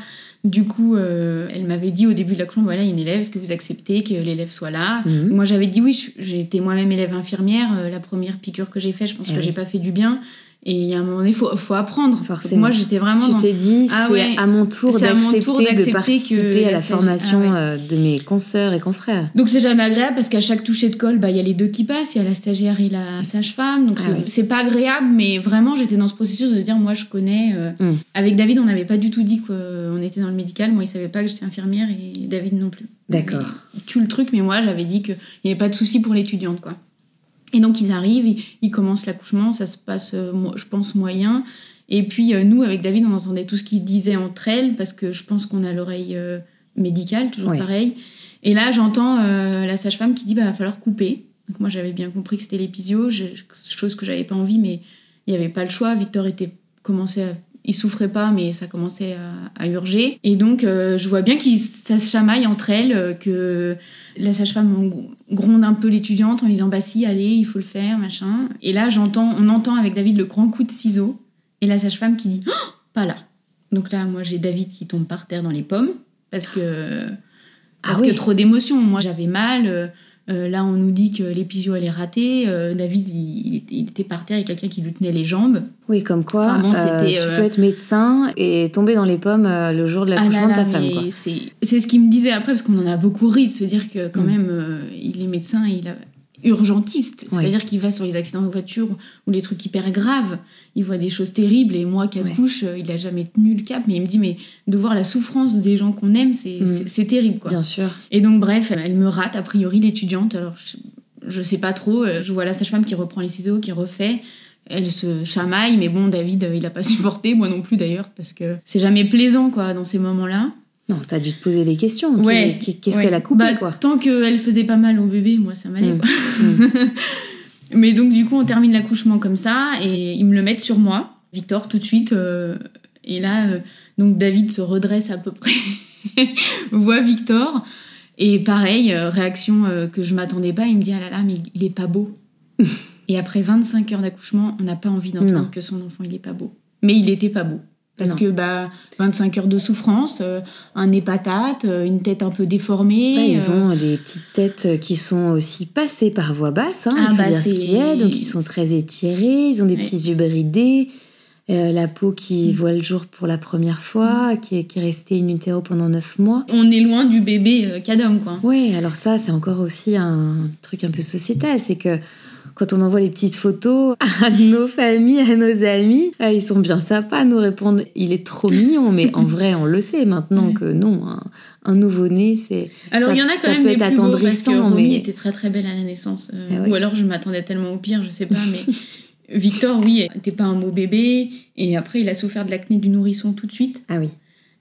du coup, euh, elle m'avait dit au début de l'accouchement, voilà, il y a une élève, est-ce que vous acceptez que l'élève soit là? Mhm. Moi, j'avais dit oui, été moi-même élève infirmière. euh, la première piqûre que j'ai faite, je pense Eh que oui. j'ai pas fait du bien. Et il y a un moment donné, il faut, faut apprendre. Forcément. moi, j'étais vraiment Tu dans... t'es dit, Ah c'est ouais. à mon tour à d'accepter de que participer à la formation Ah ouais. euh, de mes consoeurs et confrères. Donc c'est jamais agréable parce qu'à chaque toucher de colle, bah, il y a les deux qui passent, il y a la stagiaire et la sage-femme. Donc Ah c'est ouais. pas agréable, mais vraiment j'étais dans ce processus de dire moi je connais. euh, Mm. Avec David, on n'avait pas du tout dit qu'on était dans le médical. Moi, il savait pas que j'étais infirmière et David non plus. D'accord. Tue le truc, mais moi j'avais dit qu'il n'y avait pas de souci pour l'étudiante quoi. Et donc ils arrivent, ils, ils commencent l'accouchement, ça se passe, euh, je pense, moyen. Et puis euh, nous, avec David, on entendait tout ce qu'ils disaient entre elles, parce que je pense qu'on a l'oreille euh, médicale, toujours pareil. Et là, j'entends euh, la sage-femme qui dit bah va falloir couper. Donc moi, j'avais bien compris que c'était l'épisio, chose que j'avais pas envie, mais il n'y avait pas le choix. Victor était commencé à il souffrait pas, mais ça commençait à, à urger. Et donc, euh, je vois bien que ça se chamaille entre elles, euh, que la sage-femme gronde un peu l'étudiante en lui disant Bah si, allez, il faut le faire, machin. Et là, j'entends, on entend avec David le grand coup de ciseau, et la sage-femme qui dit Oh, Pas là. Donc là, moi, j'ai David qui tombe par terre dans les pommes, parce que, Ah parce oui. que trop d'émotions. Moi, j'avais mal. Euh, là, on nous dit que l'épisio elle est ratée. Euh, David, il, il était, par terre, il y a quelqu'un qui lui tenait les jambes. Oui, comme quoi, Enfin bon, euh, c'était, tu peux être médecin et tomber dans les pommes le jour de Ah l'accouchement là de ta femme. C'est ce qu'il me disait après, parce qu'on en a beaucoup ri de se dire que quand Mm. même, il est médecin et il a urgentiste. Ouais. C'est-à-dire qu'il va sur les accidents de voiture ou les trucs hyper graves. Il voit des choses terribles et moi qui accouche, euh, il a jamais tenu le cap. Mais il me dit, mais de voir la souffrance des gens qu'on aime, c'est Mm. terrible. quoi. Bien sûr. Et donc, bref, elle me rate, a priori, l'étudiante. Alors, je, je sais pas trop. euh, Je vois la sage-femme qui reprend les ciseaux, qui refait. Elle se chamaille, mais bon, David, euh, il a pas supporté, moi non plus d'ailleurs, parce que c'est jamais plaisant, quoi, dans ces moments-là. Non, t'as dû te poser des questions. Ouais. Qu'est-ce Ouais. qu'elle a coupé, Bah, quoi Tant qu'elle faisait pas mal au bébé, moi, ça m'allait, Mm. quoi. Mm. Mais donc, du coup, on termine l'accouchement comme ça, et ils me le mettent sur moi, Victor, tout de suite. euh, et là, euh, donc, David se redresse à peu près, voit Victor. Et pareil, euh, réaction que je m'attendais pas, il me dit Ah là là, mais il est pas beau. et après 25 heures d'accouchement, on n'a pas envie d'entendre que son enfant, il est pas beau. Mais il était pas beau. Parce Non. que bah, 25 heures de souffrance, euh, un nez patate, euh, une tête un peu déformée. Bah, ils euh, ont des petites têtes qui sont aussi passées par voie basse, hein, Ah bah, dire ce qu'il y a. Donc ils sont très étirés, ils ont des Ouais. petits yeux bridés. euh, la peau qui voit le jour pour la première fois, qui est, qui est restée in utero pendant neuf mois. On est loin du bébé cadom, quoi. Oui, alors ça, c'est encore aussi un truc un peu sociétal, c'est que quand on envoie les petites photos à nos familles, à nos amis, euh, ils sont bien sympas à nous répondre il est trop mignon, mais en vrai, on le sait maintenant Ouais. que non, un, un nouveau-né, c'est. Alors il y en a quand même des plus beaux, parce que Romy mais. était très très belle à la naissance. Euh, Ah ouais. Ou alors je m'attendais tellement au pire, je sais pas, mais Victor, oui, n'était pas un beau bébé. Et après, il a souffert de l'acné du nourrisson tout de suite. Ah oui.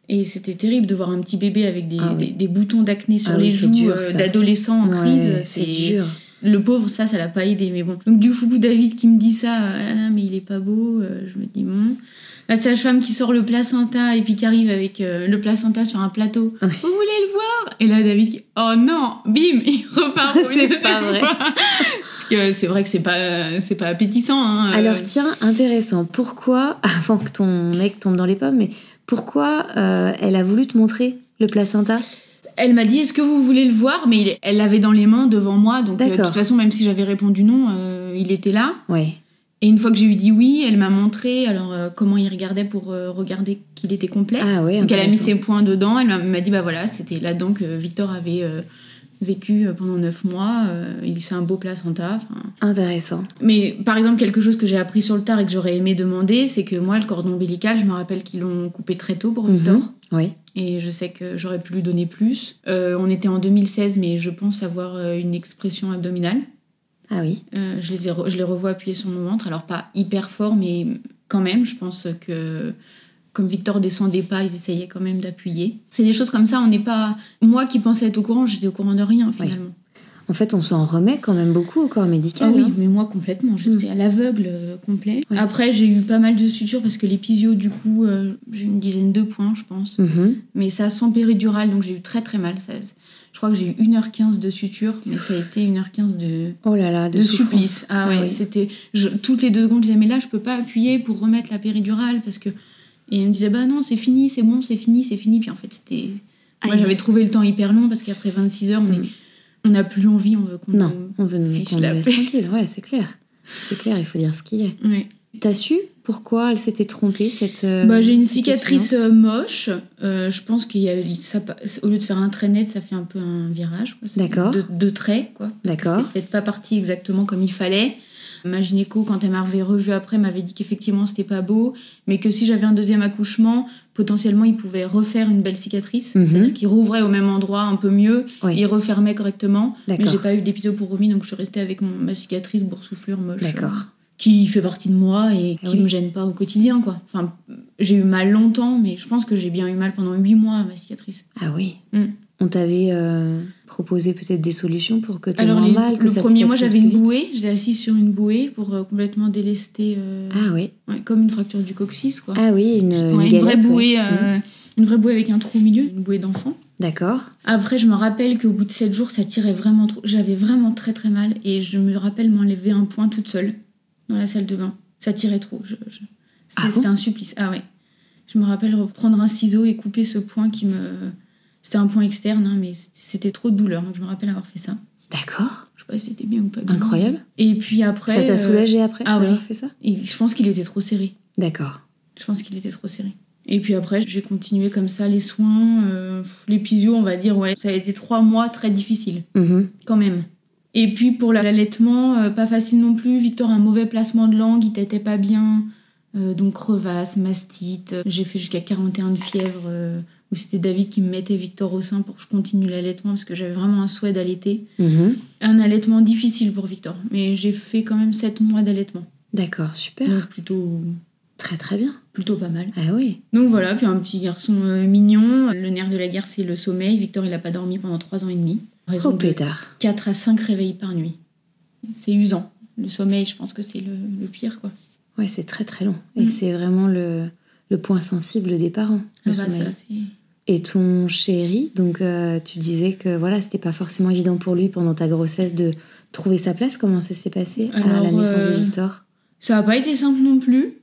Et c'était terrible de voir un petit bébé avec des, Ah oui. des, des boutons d'acné sur Ah les oui, joues euh, d'adolescent en Ouais, crise. C'est dur. Le pauvre, ça, ça l'a pas aidé. Mais bon. Donc du coup, David qui me dit ça, euh, ah là, mais il est pas beau. euh, je me dis bon. La sage-femme qui sort le placenta et puis qui arrive avec euh, le placenta sur un plateau. Ouais. Vous voulez le voir? Et là, David qui, oh non, bim, il repart. C'est pas vrai. Parce que c'est vrai que c'est pas, c'est pas appétissant. hein, euh. Alors tiens, intéressant. Pourquoi, avant que ton mec tombe dans les pommes, mais pourquoi euh, elle a voulu te montrer le placenta? Elle m'a dit est-ce que vous voulez le voir? Mais il elle l'avait dans les mains devant moi, donc euh, de toute façon même si j'avais répondu non, euh, il était là. Et une fois que j'ai eu dit oui, elle m'a montré alors euh, comment il regardait pour regarder qu'il était complet. Ah ouais. donc elle a mis ses points dedans. Elle m'a- dit bah voilà c'était là-dedans que Victor avait vécu euh, pendant neuf mois. euh, il c'est un beau placenta. Intéressant. Mais par exemple quelque chose que j'ai appris sur le tard et que j'aurais aimé demander, c'est que moi le cordon ombilical, je me rappelle qu'ils l'ont coupé très tôt pour Victor. Mhm. Oui. Et je sais que j'aurais pu lui donner plus. Euh, on était en 2016, mais je pense avoir une expression abdominale. Ah oui. Euh, je, les ai re- je les revois appuyer sur mon ventre. Alors, pas hyper fort, mais quand même, je pense que comme Victor descendait pas, ils essayaient quand même d'appuyer. C'est des choses comme ça, on n'est pas. Moi qui pensais être au courant, j'étais au courant de rien finalement. En fait, on s'en remet quand même beaucoup au corps médical. Ah oui, hein. mais moi complètement, j'étais à l'aveugle euh, complet. Après, j'ai eu pas mal de sutures parce que l'épisio, du coup, euh, j'ai une dizaine de points, je pense. Mhm. Mais ça sans péridurale, donc j'ai eu très très mal. Ça- je crois que j'ai eu 1h15 de suture, mais ça a été 1h15 de, Oh là là, de, de, supplice. Ah ouais, oui. c'était. Toutes les deux secondes, je disais, mais là, je peux pas appuyer pour remettre la péridurale parce que. Et elle me disait, bah non, c'est fini, c'est bon, c'est fini, c'est fini. Puis en fait, c'était. Moi, j'avais trouvé le temps hyper long parce qu'après 26 heures, on est- Mm. on n'a plus envie, on veut qu'on. Non, on veut nous Fiche nous la laisse tranquille. Ouais, c'est clair. C'est clair, il faut dire ce qu'il y a. Ouais. T'as su pourquoi elle s'était trompée cette euh, Bah, j'ai une cicatrice euh, moche. Euh, je pense qu'il y a ça, au lieu de faire un trait net, ça fait un peu un virage. quoi. Ça fait D'accord. Deux, deux traits, quoi. Parce que D'accord. C'était peut-être pas parti exactement comme il fallait. Ma gynéco, quand elle m'avait revu après, m'avait dit qu'effectivement c'était pas beau, mais que si j'avais un deuxième accouchement, potentiellement il pouvait refaire une belle cicatrice. Mhm. C'est-à-dire qu'il rouvrait au même endroit un peu mieux, Oui. il refermait correctement. Mais j'ai pas eu d'épisode pour Romy, donc je suis restée avec mon- ma cicatrice boursouflure moche. D'accord. euh, qui fait partie de moi et Ah qui oui. me gêne pas au quotidien, quoi. Enfin, j'ai eu mal longtemps, mais je pense que j'ai bien eu mal pendant huit mois à ma cicatrice. Ah oui. Mm. On t'avait euh, proposé peut-être des solutions pour que tu aies moins les- mal, que le ça premier mois, cicatrise j'avais une bouée. J'étais assise sur une bouée pour euh, complètement délester, euh, Ah oui. ouais, comme une fracture du coccyx, quoi. Ah oui, une, Ouais, une une, vraie ouais. bouée, euh, une vraie bouée avec un trou au milieu, une bouée d'enfant. D'accord. Après, je me rappelle qu'au bout de sept jours, ça tirait vraiment trop. J'avais vraiment très très mal et je me rappelle m'enlever un point toute seule dans la salle de bain. Ça tirait trop. Je- je- C'était Ah bon? c'était un supplice. Ah ouais. Je me rappelle reprendre un ciseau et couper ce point qui me. C'était un point externe, hein, mais c'était trop de douleur. Donc je me rappelle avoir fait ça. D'accord. Je sais pas si c'était bien ou pas bien. Incroyable. Et puis après. ça t'a euh, soulagé après ah d'avoir ouais. fait ça? Et je pense qu'il était trop serré. D'accord. Je pense qu'il était trop serré. Et puis après, j'ai continué comme ça les soins, euh, l'épisio, on va dire, ouais. Ça a été trois mois très difficiles, Mhm. quand même. Et puis pour la- l'allaitement, euh, pas facile non plus. Victor a un mauvais placement de langue, il t'était pas bien. Euh, donc crevasse, mastite. J'ai fait jusqu'à 41 de fièvre, où c'était David qui me mettait Victor au sein pour que je continue l'allaitement, parce que j'avais vraiment un souhait d'allaiter. Mhm. Un allaitement difficile pour Victor, mais j'ai fait quand même 7 mois d'allaitement. D'accord, super. Donc plutôt, Très très bien. plutôt pas mal. Ah oui. Donc voilà, puis un petit garçon euh, mignon. Le nerf de la guerre, c'est le sommeil. Victor, il a pas dormi pendant 3 ans et demi. Raison Oh pétard. 4 à 5 réveils par nuit. C'est usant. Le sommeil, je pense que c'est le, le pire, quoi. Ouais, c'est très très long. Et Mm. c'est vraiment le, le point sensible des parents, le Ah bah, sommeil. ça, c'est- Et ton chéri, donc euh, tu disais que voilà, c'était pas forcément évident pour lui pendant ta grossesse de trouver sa place. Comment ça s'est passé à la naissance euh, de Victor? Ça n'a pas été simple non plus.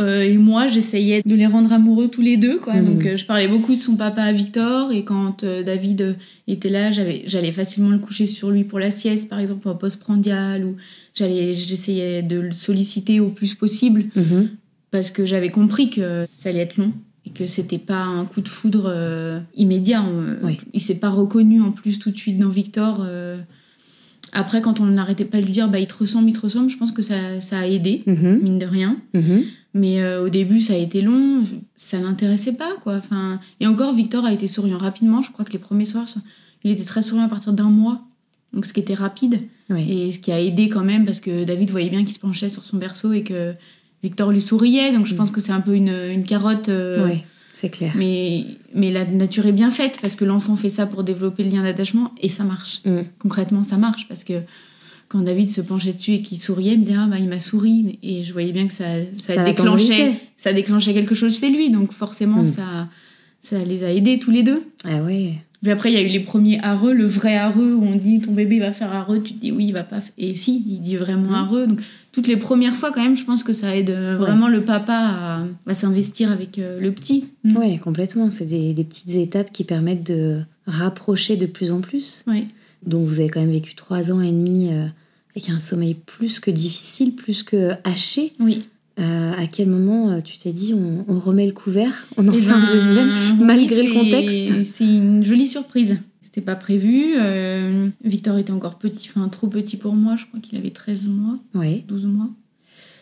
Euh, et moi, j'essayais de les rendre amoureux tous les deux. Quoi. Donc, euh, je parlais beaucoup de son papa à Victor. Et quand euh, David euh, était là, j'allais facilement le coucher sur lui pour la sieste, par exemple, en postprandial. Ou j'allais- j'essayais de le solliciter au plus possible. Mhm. Parce que j'avais compris que ça allait être long et que c'était pas un coup de foudre euh, immédiat. On- Oui. Il s'est pas reconnu en plus tout de suite dans Victor. euh. Après, quand on n'arrêtait pas de lui dire bah, il te ressemble, il te ressemble, je pense que ça, ça a aidé, Mhm, mine de rien. mhm. Mais euh, au début, ça a été long, ça l'intéressait pas, quoi. Enfin, et encore, Victor a été souriant rapidement. Je crois que les premiers soirs, il était très souriant à partir d'un mois. Donc, ce qui était rapide. Oui. Et ce qui a aidé quand même, parce que David voyait bien qu'il se penchait sur son berceau et que Victor lui souriait. Donc, je Mm. pense que c'est un peu une, une carotte. euh, Ouais, c'est clair. mais, mais la nature est bien faite, parce que l'enfant fait ça pour développer le lien d'attachement, et ça marche. Mm. Concrètement, ça marche, parce que quand David se penchait dessus et qu'il souriait, il me disait Ah, bah, il m'a souri. Et je voyais bien que ça, ça, Ça déclenchait, ça déclenchait quelque chose chez lui. Donc, forcément, Mm. ça, ça les a aidés tous les deux. Ah ouais. Puis après, il y a eu les premiers areux, le vrai areux, où on dit ton bébé va faire areux, tu te dis oui, il va pas. Et si, il dit vraiment areux. Donc, toutes les premières fois, quand même, je pense que ça aide euh, vraiment le papa à, à s'investir avec euh, le petit. Mm. Ouais, complètement. C'est des, des petites étapes qui permettent de rapprocher de plus en plus. Ouais. Donc vous avez quand même vécu trois ans et demi euh, avec un sommeil plus que difficile, plus que haché. Oui. Euh, à quel moment tu t'es dit on, on remet le couvert, on en Eh fait un ben, deuxième oui, malgré le contexte? C'est une jolie surprise. C'était pas prévu. euh, Victor était encore petit, enfin trop petit pour moi. Je crois qu'il avait 13 mois, Ouais. 12 mois.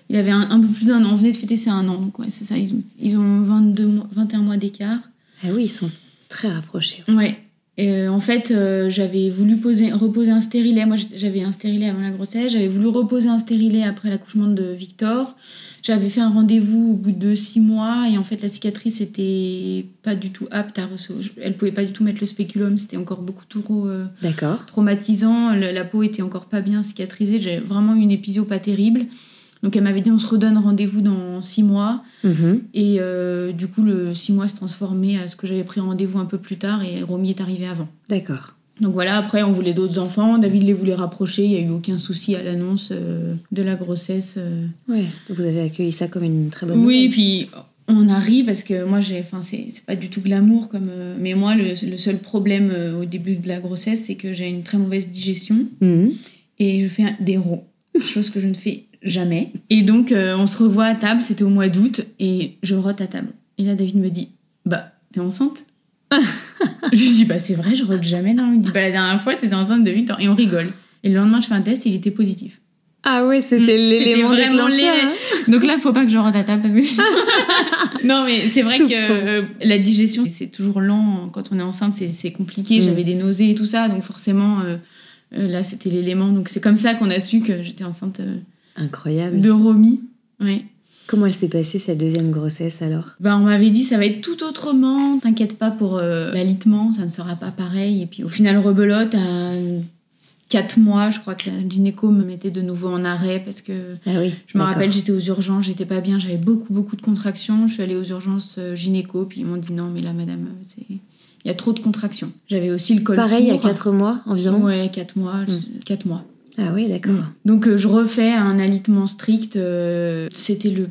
Il avait un, un peu plus d'un an. On venait de fêter ses un an. Ouais, c'est ça. Ils, ont- ils ont 22 mois, 21 mois d'écart. Ah oui, ils sont très rapprochés. Ouais. Et, euh, en fait, euh, j'avais voulu poser, reposer un stérilet. Moi, j'avais un stérilet avant la grossesse. J'avais voulu reposer un stérilet après l'accouchement de Victor. J'avais fait un rendez-vous au bout de six mois. Et en fait, la cicatrice était pas du tout apte à recevoir. Elle pouvait pas du tout mettre le spéculum. C'était encore beaucoup trop euh, traumatisant. La peau était encore pas bien cicatrisée. J'ai vraiment eu une épisio pas terrible. Donc, elle m'avait dit on se redonne rendez-vous dans six mois. Mhm. Et euh, du coup, le six mois se transformait à ce que j'avais pris rendez-vous un peu plus tard et Romy est arrivé avant. D'accord. Donc voilà, après, on voulait d'autres enfants. David les voulait rapprocher. Il n'y a eu aucun souci à l'annonce euh, de la grossesse. euh. C'est- vous avez accueilli ça comme une très bonne Oui, nouvelle. puis on a ri parce que moi, j'ai, enfin, c'est, pas du tout glamour comme. euh, mais moi, le, le seul problème euh, au début de la grossesse, c'est que j'ai une très mauvaise digestion Mhm. et je fais un- des rots, chose que je ne fais jamais. Et donc, euh, on se revoit à table, c'était au mois d'août, et je rote à table. Et là, David me dit Bah, t'es enceinte? Je lui dis Bah, c'est vrai, je rote jamais. Non, il me dit Bah, la dernière fois, t'étais enceinte de 8 ans. Et on rigole. Et le lendemain, je fais un test, et il était positif. Ah ouais, c'était Mm, l'élément c'était vraiment déclencheur. hein. Donc là, faut pas que je rote à table parce que non, mais c'est vrai Soupçon. que euh, la digestion, c'est toujours lent quand on est enceinte, c'est, compliqué. Mm. J'avais des nausées et tout ça, donc forcément, euh, euh, là, c'était l'élément. Donc c'est comme ça qu'on a su que j'étais enceinte Incroyable. de Romy. Ouais. Comment elle s'est passée cette deuxième grossesse alors? Ben, on m'avait dit ça va être tout autrement. T'inquiète pas pour euh, l'alitement, ça ne sera pas pareil. Et puis au final, rebelote à 4 mois, je crois que la gynéco me mettait de nouveau en arrêt parce que Ah oui. Je me rappelle, j'étais aux urgences, j'étais pas bien, j'avais beaucoup, beaucoup de contractions. Je suis allée aux urgences euh, gynéco, puis ils m'ont dit non, mais là, madame, c'est... il y a trop de contractions. J'avais aussi le col Pareil, à court. 4 mois environ? Ouais, 4 mois. je- quatre mois. Ah oui, d'accord. Donc, euh, je refais un alitement strict. euh, C'était le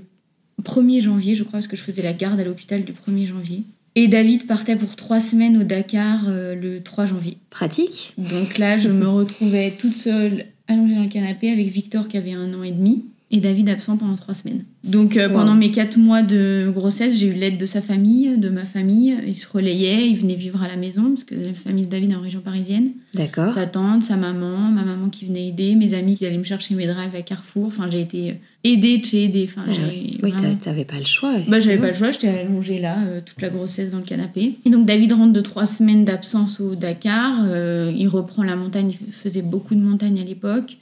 1er janvier, je crois, parce que je faisais la garde à l'hôpital du 1er janvier. Et David partait pour 3 semaines au Dakar euh, le 3 janvier. Pratique Donc là, je me retrouvais toute seule, allongée dans le canapé, avec Victor qui avait un an et demi, et David absent pendant trois semaines. Donc euh, Wow. pendant mes quatre mois de grossesse, j'ai eu l'aide de sa famille, de ma famille. Il se relayait, il venait vivre à la maison, parce que la famille de David est en région parisienne. D'accord. Sa tante, sa maman, ma maman qui venait aider, mes amis qui allaient me chercher mes drives à Carrefour. Enfin, j'ai été aidée de chez aidée. Enfin, Ah j'ai oui, vraiment- t'avais pas le choix. bah, j'avais pas le choix, j'étais allongée là, euh, toute la grossesse dans le canapé. Et donc, David rentre de trois semaines d'absence au Dakar. euh, il reprend la montagne, il faisait beaucoup de montagne à l'époque.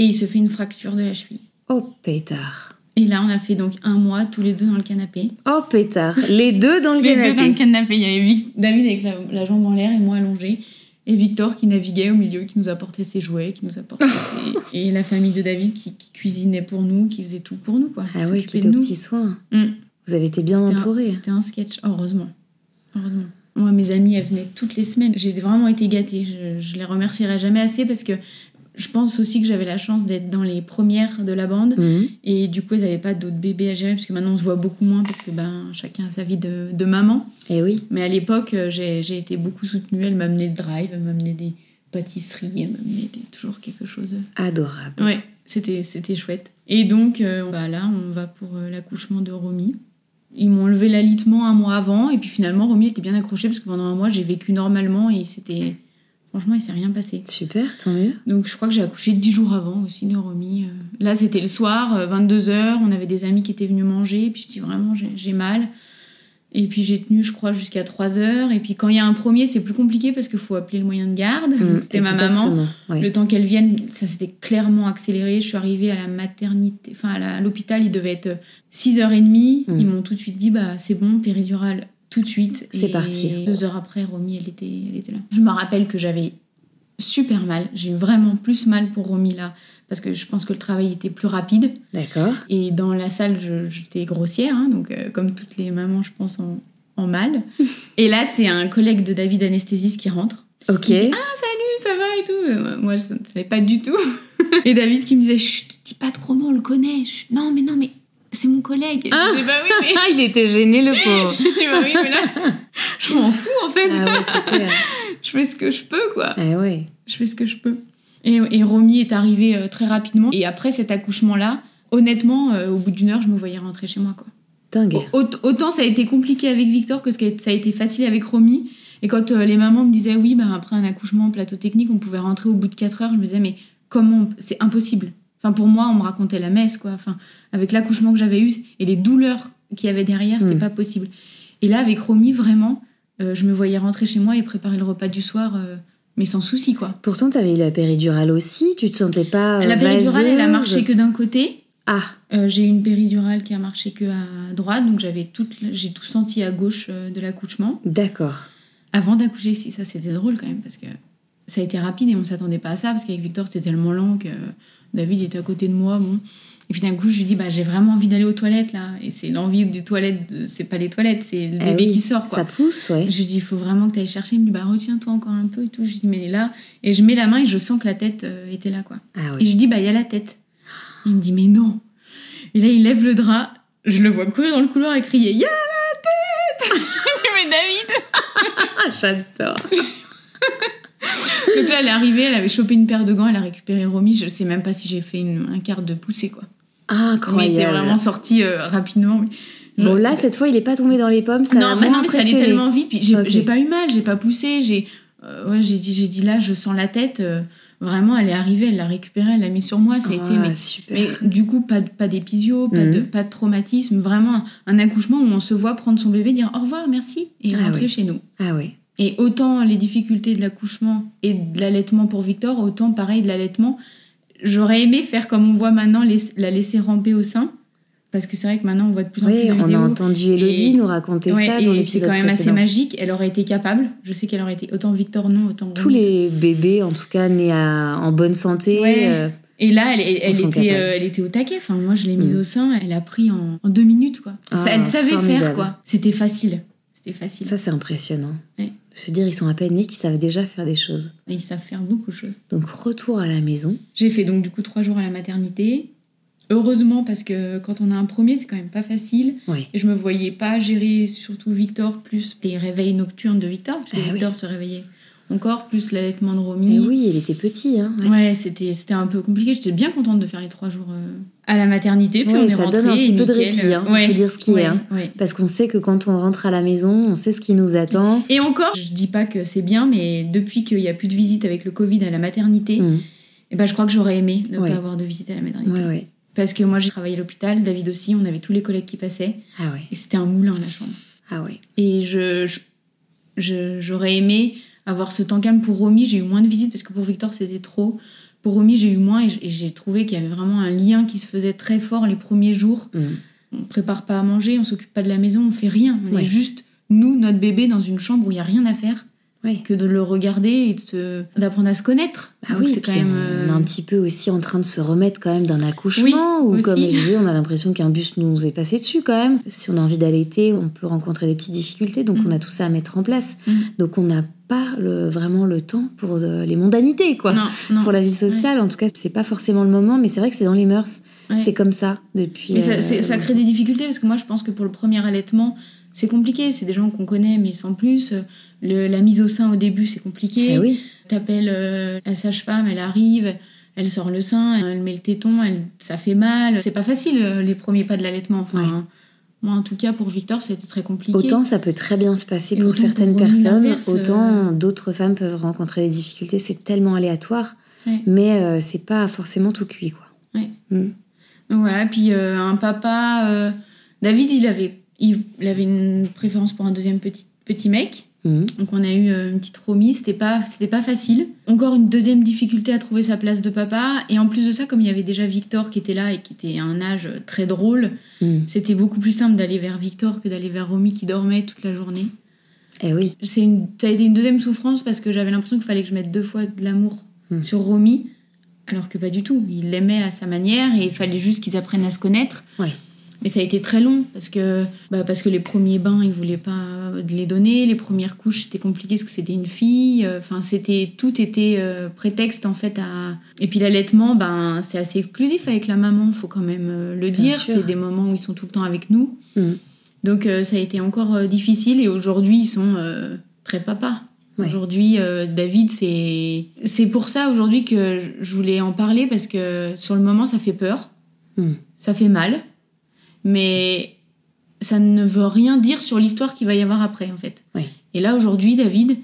Et il se fait une fracture de la cheville. Oh pétard. Et là, on a fait donc un mois, tous les deux dans le canapé. Oh pétard. Les deux dans le Les deux canapé. dans le canapé. Il y avait Vic- David avec la, la jambe en l'air et moi allongée. Et Victor qui naviguait au milieu, qui nous apportait ses jouets, qui nous apportait ses... Et la famille de David qui, qui cuisinait pour nous, qui faisait tout pour nous, quoi. Ah oui, qui était aux petits soins. Mm. Vous avez été bien entourés. C'était un sketch, heureusement. Heureusement. Moi, mes amies, elles venaient toutes les semaines. J'ai vraiment été gâtée. Je, je les remercierai jamais assez parce que je pense aussi que j'avais la chance d'être dans les premières de la bande. Mhm. Et du coup, elles n'avaient pas d'autres bébés à gérer parce que maintenant, on se voit beaucoup moins parce que ben, chacun a sa vie de, de maman. Eh oui. Mais à l'époque, euh, j'ai été beaucoup soutenue. Elle m'amenait le drive, elle m'amenait des pâtisseries, elle m'amenait des- toujours quelque chose. Adorable. Ouais, C'était, c'était chouette. Et donc, euh, bah là, on va pour euh, l'accouchement de Romy. Ils m'ont levé l'alitement un mois avant, et puis finalement, Romy était bien accroché parce que pendant un mois, j'ai vécu normalement et c'était. Franchement, il s'est rien passé. Super, tant mieux. Donc, je crois que j'ai accouché dix jours avant aussi de Romy. Euh. Là, c'était le soir, 22h, on avait des amis qui étaient venus manger, et puis je dis vraiment, j'ai, mal. Et puis j'ai tenu, je crois, jusqu'à 3 heures. Et puis quand il y a un premier, c'est plus compliqué parce qu'il faut appeler le moyen de garde. Mm, C'était ma maman. Le temps qu'elle vienne, ça s'était clairement accéléré. Je suis arrivée à la maternité, enfin à l'hôpital, il devait être 6h30. Mm. Ils m'ont tout de suite dit, bah c'est bon, péridurale tout de suite. C'est parti. Deux heures après, Romy, elle était, elle était là. Je me rappelle que j'avais super mal. J'ai eu vraiment plus mal pour Romy là parce que je pense que le travail était plus rapide. D'accord. Et dans la salle, j'étais grossière, hein, donc euh, comme toutes les mamans, je pense, en, en mal. Et là, c'est un collègue de David anesthésiste qui rentre. Ok. Dit, ah, salut, ça va et tout. Euh, Moi, ça ne savait pas du tout. et David qui me disait, chut, dis pas trop moi, on le connaît. Chut, non, mais non, mais c'est mon collègue. Ah. Je bah oui, mais... Ah, il était gêné, le pauvre. Je dis, bah oui, mais là, je m'en fous, en fait. ah ouais, c'est clair. Je fais ce que je peux, quoi. Ah ouais. je fais ce que je peux. Et, et Romy est arrivée euh, très rapidement. Et après cet accouchement-là, honnêtement, euh, au bout d'une heure, je me voyais rentrer chez moi. Quoi. Dingue. Aut- autant ça a été compliqué avec Victor que ça a été facile avec Romy. Et quand euh, les mamans me disaient oui, bah, après un accouchement en plateau technique, on pouvait rentrer au bout de 4 heures, je me disais mais comment on C'est impossible. Enfin, pour moi, on me racontait la messe, quoi. Enfin, avec l'accouchement que j'avais eu et les douleurs qu'il y avait derrière, c'était Mm. pas possible. Et là, avec Romy, vraiment, euh, je me voyais rentrer chez moi et préparer le repas du soir, euh, mais sans souci, quoi. Pourtant, t'avais eu la péridurale aussi. Tu te sentais pas. euh, La péridurale, elle a marché que d'un côté. Ah, Euh, j'ai eu une péridurale qui a marché que à droite, donc j'avais toute, j'ai tout senti à gauche de l'accouchement. d'accord. Avant d'accoucher, si ça c'était drôle quand même parce que ça a été rapide et on s'attendait pas à ça parce qu'avec Victor c'était tellement lent que David était à côté de moi, bon. Et puis d'un coup, je lui dis bah j'ai vraiment envie d'aller aux toilettes là et c'est l'envie des toilettes, de- c'est pas les toilettes, c'est le Ah bébé oui, qui sort quoi. Ça pousse, ouais. Je lui dis, il faut vraiment que tu ailles chercher. Il me dit, bah retiens-toi encore un peu et tout. Je lui dis, mais là. Et je mets la main et je sens que la tête euh, était là, quoi. Ah Et ouais. je lui dis, bah il y a la tête. Il me dit, mais non. Et là, il lève le drap. Je le vois courir dans le couloir et crier, il y a la tête Je lui dis, mais David j'adore. Donc là, elle est arrivée, elle avait chopé une paire de gants, elle a récupéré Romy. Je sais même pas si j'ai fait une- un quart de poussée, quoi. Mais il Incroyable. était vraiment sorti euh, rapidement. mais- Bon, là, cette fois, il est pas tombé dans les pommes. Ça non, m'a mais, non, mais ça allait tellement vite. Puis j'ai pas eu mal, j'ai pas poussé. J'ai euh, ouais, j'ai dit, j'ai dit là, je sens la tête. euh, vraiment, elle est arrivée, elle l'a récupérée, elle l'a mis sur moi. Ça a été, Ah, mais, super. mais du coup, pas, de- pas d'épisio, pas, Mhm. de, pas de traumatisme. Vraiment un, un accouchement où on se voit prendre son bébé, dire au revoir, merci, et Ah rentrer oui. chez nous. Ah ouais. Et autant les difficultés de l'accouchement et de l'allaitement pour Victor, autant pareil de l'allaitement. J'aurais aimé faire comme on voit maintenant, la laisser ramper au sein. Parce que c'est vrai que maintenant, on voit de plus en plus Oui, de on vidéos. a entendu Elodie Et- nous raconter Ouais, ça dans et c'est quand même assez magique. Elle aurait été capable. Je sais qu'elle aurait été autant Victor non, autant Tous les bébés, en tout cas, nés à- en bonne santé. Ouais. euh, Et là, elle, elle, était, euh, elle était au taquet. Enfin, moi, je l'ai mise Mm. au sein. Elle a pris en, en deux minutes, quoi. Ah, Ça, elle savait formidable. faire, quoi. C'était facile. C'était facile. Ça, c'est impressionnant. Ouais. Se dire, ils sont à peine nés, qu'ils savent déjà faire des choses. Et ils savent faire beaucoup de choses. Donc, retour à la maison. J'ai fait donc du coup trois jours à la maternité. Heureusement parce que quand on a un premier, c'est quand même pas facile. Et je me voyais pas gérer surtout Victor plus les réveils nocturnes de Victor parce que Ah oui. Victor se réveillait encore plus l'allaitement de Et Romy. oui, il était petit. Hein, ouais. Ouais, c'était c'était un peu compliqué. J'étais bien contente de faire les trois jours euh, à la maternité. Puis Ouais, on est ça rentré. donne un petit peu de répit, hein, on Ouais, peut dire ce qui est, ouais, hein. ouais. Parce qu'on sait que quand on rentre à la maison, on sait ce qui nous attend. Et encore, je dis pas que c'est bien, mais depuis qu'il y a plus de visite avec le Covid à la maternité, Mm. eh ben, je crois que j'aurais aimé ne pas avoir de visite à la maternité. Parce que moi, j'ai travaillé à l'hôpital, David aussi, on avait tous les collègues qui passaient. Ah. Et c'était un moulin, la chambre. Ah ouais. Et je, je- je- j'aurais aimé avoir ce temps calme pour Romy. J'ai eu moins de visites parce que pour Victor, c'était trop. Pour Romy, j'ai eu moins et j'ai trouvé qu'il y avait vraiment un lien qui se faisait très fort les premiers jours. Mm. On prépare pas à manger, on s'occupe pas de la maison, on fait rien. On Ouais. est juste, nous, notre bébé, dans une chambre où il y a rien à faire Ouais. que de le regarder et de d'apprendre à se connaître. Ah Donc oui, c'est quand même. on euh, est un petit peu aussi en train de se remettre quand même d'un accouchement, Oui, ou comme je disais, on a l'impression qu'un bus nous est passé dessus quand même. Si on a envie d'allaiter, on peut rencontrer des petites difficultés, donc Mm. on a tout ça à mettre en place. Mm. Donc on n'a pas le- vraiment le temps pour euh, les mondanités, quoi. Non, non. Pour la vie sociale, en tout cas, c'est pas forcément le moment, mais c'est vrai que c'est dans les mœurs. Ouais. C'est comme ça depuis. Mais ça, euh, ça crée des difficultés parce que moi je pense que pour le premier allaitement c'est compliqué. C'est des gens qu'on connaît mais sans plus. Le- la mise au sein au début c'est compliqué. Eh oui. T'appelles euh, la sage-femme, elle arrive, elle sort le sein, elle met le téton, elle, ça fait mal. C'est pas facile les premiers pas de l'allaitement. Enfin, moi en tout cas pour Victor c'était très compliqué. Autant ça peut très bien se passer pour certaines personnes, autant d'autres femmes peuvent rencontrer des difficultés. C'est tellement aléatoire, mais c'est pas forcément tout cuit quoi. Ouais. Mm. Donc voilà, puis un papa, David il avait, il, avait une préférence pour un deuxième petit, petit mec. Mhm. Donc on a eu euh, une petite Romy, c'était pas, c'était pas facile. Encore une deuxième difficulté à trouver sa place de papa. Et en plus de ça, comme il y avait déjà Victor qui était là et qui était à un âge très drôle, mhm. c'était beaucoup plus simple d'aller vers Victor que d'aller vers Romy qui dormait toute la journée. Eh oui. C'est une, ça a été une deuxième souffrance parce que j'avais l'impression qu'il fallait que je mette deux fois de l'amour mhm. sur Romy. Alors que pas du tout. Il l'aimait à sa manière et il fallait juste qu'ils apprennent à se connaître. Ouais. Mais ça a été très long parce que, bah parce que les premiers bains, ils voulaient pas les donner. Les premières couches, c'était compliqué parce que c'était une fille. Enfin, c'était tout était euh, prétexte en fait à. Et puis l'allaitement, ben c'est assez exclusif avec la maman, faut quand même euh, le dire. C'est des moments où ils sont tout le temps avec nous. Mm. Donc euh, ça a été encore difficile et aujourd'hui ils sont très papa. Aujourd'hui, David, c'est c'est pour ça aujourd'hui que je voulais en parler parce que sur le moment ça fait peur, mm. ça fait mal mais ça ne veut rien dire sur l'histoire qu'il va y avoir après, en fait. Et là, aujourd'hui, David,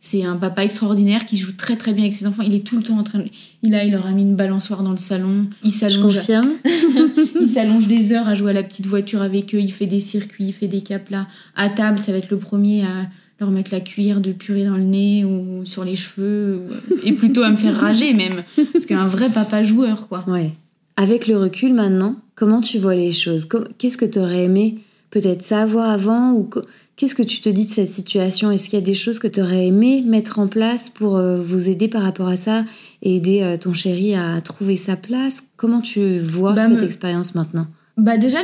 c'est un papa extraordinaire qui joue très très bien avec ses enfants. Il est tout le temps en train de... Il a, il leur a mis une balançoire dans le salon. Il s'allonge. il s'allonge des heures à jouer à la petite voiture avec eux. Il fait des circuits, il fait des là À table, ça va être le premier à leur mettre la cuillère de purée dans le nez ou sur les cheveux. Et plutôt à me faire rager même. Parce qu'un vrai papa joueur, quoi. Ouais. Avec le recul maintenant, comment tu vois les choses? Qu'est-ce que tu aurais aimé peut-être savoir avant ou qu'est-ce que tu te dis de cette situation? Est-ce qu'il y a des choses que tu aurais aimé mettre en place pour euh, vous aider par rapport à ça et aider euh, ton chéri à trouver sa place? Comment tu vois bah, cette expérience maintenant? Bah déjà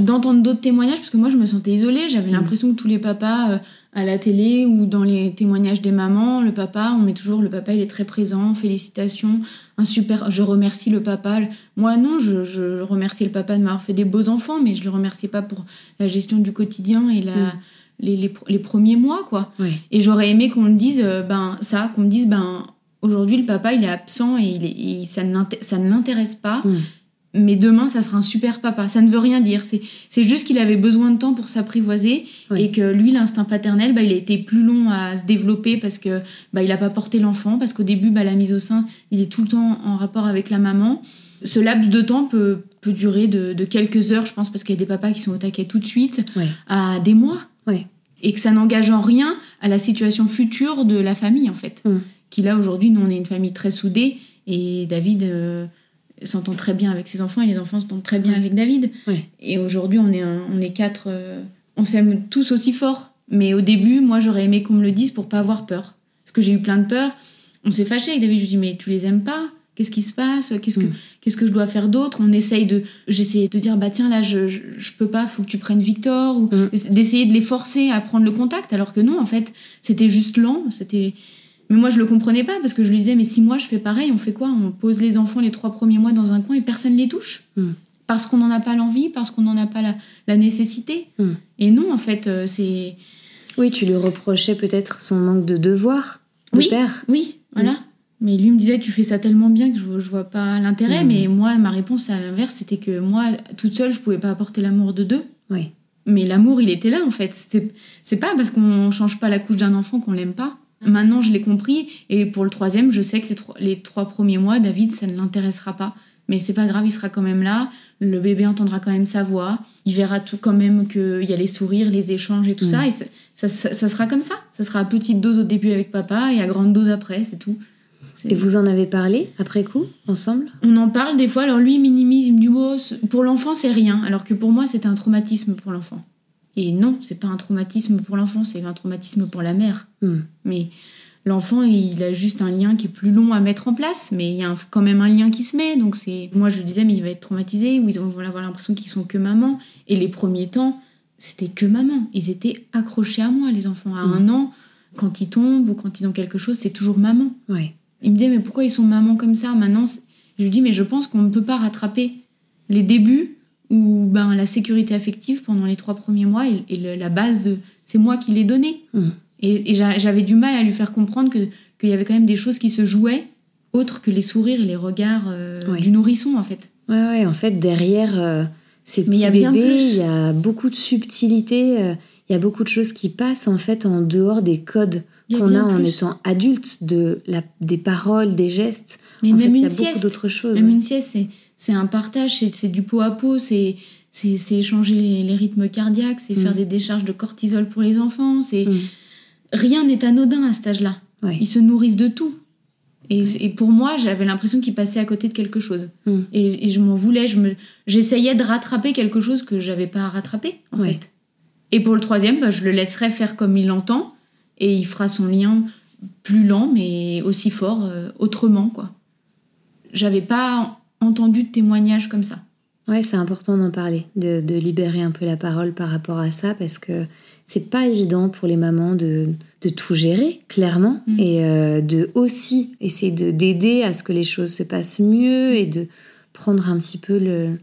d'entendre d'autres témoignages parce que moi je me sentais isolée j'avais mmh. l'impression que tous les papas euh, à la télé ou dans les témoignages des mamans, le papa, on met toujours le papa, il est très présent, félicitations, un super, je remercie le papa. Moi non, je, remercie le papa de m'avoir fait des beaux enfants, mais je le remercie pas pour la gestion du quotidien et la, mm. les, les, premiers mois, quoi. Et j'aurais aimé qu'on me dise, euh, ben ça, qu'on me dise, ben aujourd'hui le papa il est absent et, il est, ça ne l'intéresse pas. Mm mais demain, ça sera un super papa. Ça ne veut rien dire. C'est juste qu'il avait besoin de temps pour s'apprivoiser et que lui, l'instinct paternel, bah, il a été plus long à se développer parce que bah, il n'a pas porté l'enfant, parce qu'au début, bah, la mise au sein, il est tout le temps en rapport avec la maman. Ce laps de temps peut, peut durer de, quelques heures, je pense, parce qu'il y a des papas qui sont au taquet tout de suite, à des mois. Et que ça n'engage en rien à la situation future de la famille, en fait. Mm. Qui là, aujourd'hui, nous, on est une famille très soudée et David... Euh, s'entend très bien avec ses enfants et les enfants s'entendent très bien avec David. Et aujourd'hui, on est, on est quatre, euh, on s'aime tous aussi fort. Mais au début, moi, j'aurais aimé qu'on me le dise pour pas avoir peur. Parce que j'ai eu plein de peur. On s'est fâché avec David. Je lui dis, mais tu les aimes pas? Qu'est-ce qui se passe? Qu'est-ce que, mm. qu'est-ce que je dois faire d'autre? On essaye de. J'essayais de dire, bah tiens, là, je, je, peux pas, faut que tu prennes Victor. Ou mm. d'essayer de les forcer à prendre le contact. Alors que non, en fait, c'était juste lent. C'était mais moi, je le comprenais pas parce que je lui disais, mais si moi je fais pareil, on fait quoi? On pose les enfants les trois premiers mois dans un coin et personne les touche? Hmm. Parce qu'on n'en a pas l'envie, parce qu'on n'en a pas la, nécessité. Hmm. Et non, en fait, euh, c'est. Oui, tu lui reprochais peut-être son manque de devoir de oui, père. Oui, voilà. Hmm. Mais lui me disait, tu fais ça tellement bien que je, je vois pas l'intérêt. Mais moi, ma réponse à l'inverse, c'était que moi, toute seule, je pouvais pas apporter l'amour de deux. Oui. Mais l'amour, il était là, en fait. C'est pas parce qu'on change pas la couche d'un enfant qu'on l'aime pas. Maintenant, je l'ai compris. Et pour le troisième, je sais que les, trois, les trois premiers mois, David, ça ne l'intéressera pas. Mais c'est pas grave, il sera quand même là. Le bébé entendra quand même sa voix. Il verra tout quand même qu'il y a les sourires, les échanges et tout ça. Mm. Et ça, ça, sera comme ça. Ça sera à petite dose au début avec papa et à grande dose après, c'est tout. Et vous en avez parlé après coup, ensemble? On en parle des fois. Alors lui, il minimise, il me dit oh, pour l'enfant, c'est rien. Alors que pour moi, c'était un traumatisme pour l'enfant. Et non, c'est pas un traumatisme pour l'enfant, c'est un traumatisme pour la mère. Hmm. Mais l'enfant, il a juste un lien qui est plus long à mettre en place, mais il y a quand même un lien qui se met. Donc c'est, moi je le disais, mais il va être traumatisé ou ils vont avoir l'impression qu'ils sont que maman. Et les premiers temps, c'était que maman. Ils étaient accrochés à moi, les enfants. À hmm. un an, quand ils tombent ou quand ils ont quelque chose, c'est toujours maman. Ouais. Il me dit mais pourquoi ils sont maman comme ça? Maintenant Je lui dis mais je pense qu'on ne peut pas rattraper les débuts où ben, la sécurité affective pendant les trois premiers mois et, la base, c'est moi qui l'ai donnée. Hmm. Et, j'avais du mal à lui faire comprendre qu'il y avait quand même des choses qui se jouaient autre que les sourires et les regards du nourrisson en fait. Ouais, ouais, en fait, derrière ces petits bébés, il y a beaucoup de subtilité, il y a beaucoup de choses qui passent en fait en dehors des codes qu'on a en étant adulte, de la, des paroles, des gestes. Mais en même fait, il y a beaucoup d'autres choses. Même une sieste, c'est un partage, c'est du pot à pot, c'est échanger les, rythmes cardiaques, c'est faire mm. des décharges de cortisol pour les enfants. c'est mm. Rien n'est anodin à cet âge-là. Ils se nourrissent de tout. Et, pour moi, j'avais l'impression qu'ils passaient à côté de quelque chose. Mm. Et, je m'en voulais. J'essayais de rattraper quelque chose que j'avais pas à rattraper, en fait. Et pour le troisième, bah, je le laisserai faire comme il l'entend et il fera son lien plus lent mais aussi fort euh, autrement quoi. J'avais pas entendu de témoignages comme ça. Ouais, c'est important d'en parler, de, libérer un peu la parole par rapport à ça parce que c'est pas évident pour les mamans de, tout gérer clairement mm. et euh, de aussi essayer d'aider à ce que les choses se passent mieux et de prendre un petit peu le,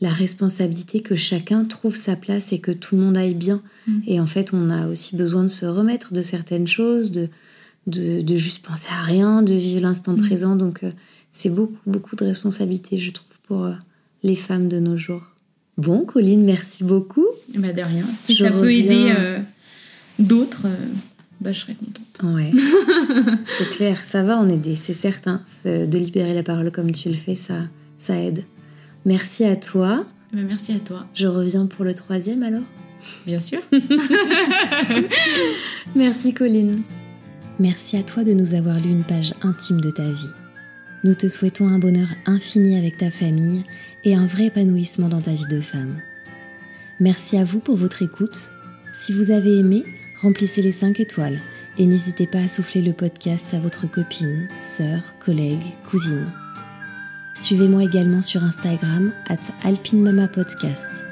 la responsabilité que chacun trouve sa place et que tout le monde aille bien. Mm. Et en fait, on a aussi besoin de se remettre de certaines choses, de, de, juste penser à rien, de vivre l'instant mm. présent. Donc, euh, c'est beaucoup, beaucoup de responsabilité, je trouve, pour euh, les femmes de nos jours. Bon, Colline, merci beaucoup. Bah de rien. Si ça peut aider euh, d'autres, bah, je serais contente. Ouais, c'est clair, ça va en aider, c'est certain. De libérer la parole comme tu le fais, ça, ça aide. Merci à toi. Ben, merci à toi. Je reviens pour le troisième alors Bien sûr. Merci Colline. Merci à toi de nous avoir lu une page intime de ta vie. Nous te souhaitons un bonheur infini avec ta famille et un vrai épanouissement dans ta vie de femme. Merci à vous pour votre écoute. Si vous avez aimé, remplissez les 5 étoiles et n'hésitez pas à souffler le podcast à votre copine, sœur, collègue, cousine. Suivez-moi également sur Instagram at Podcast.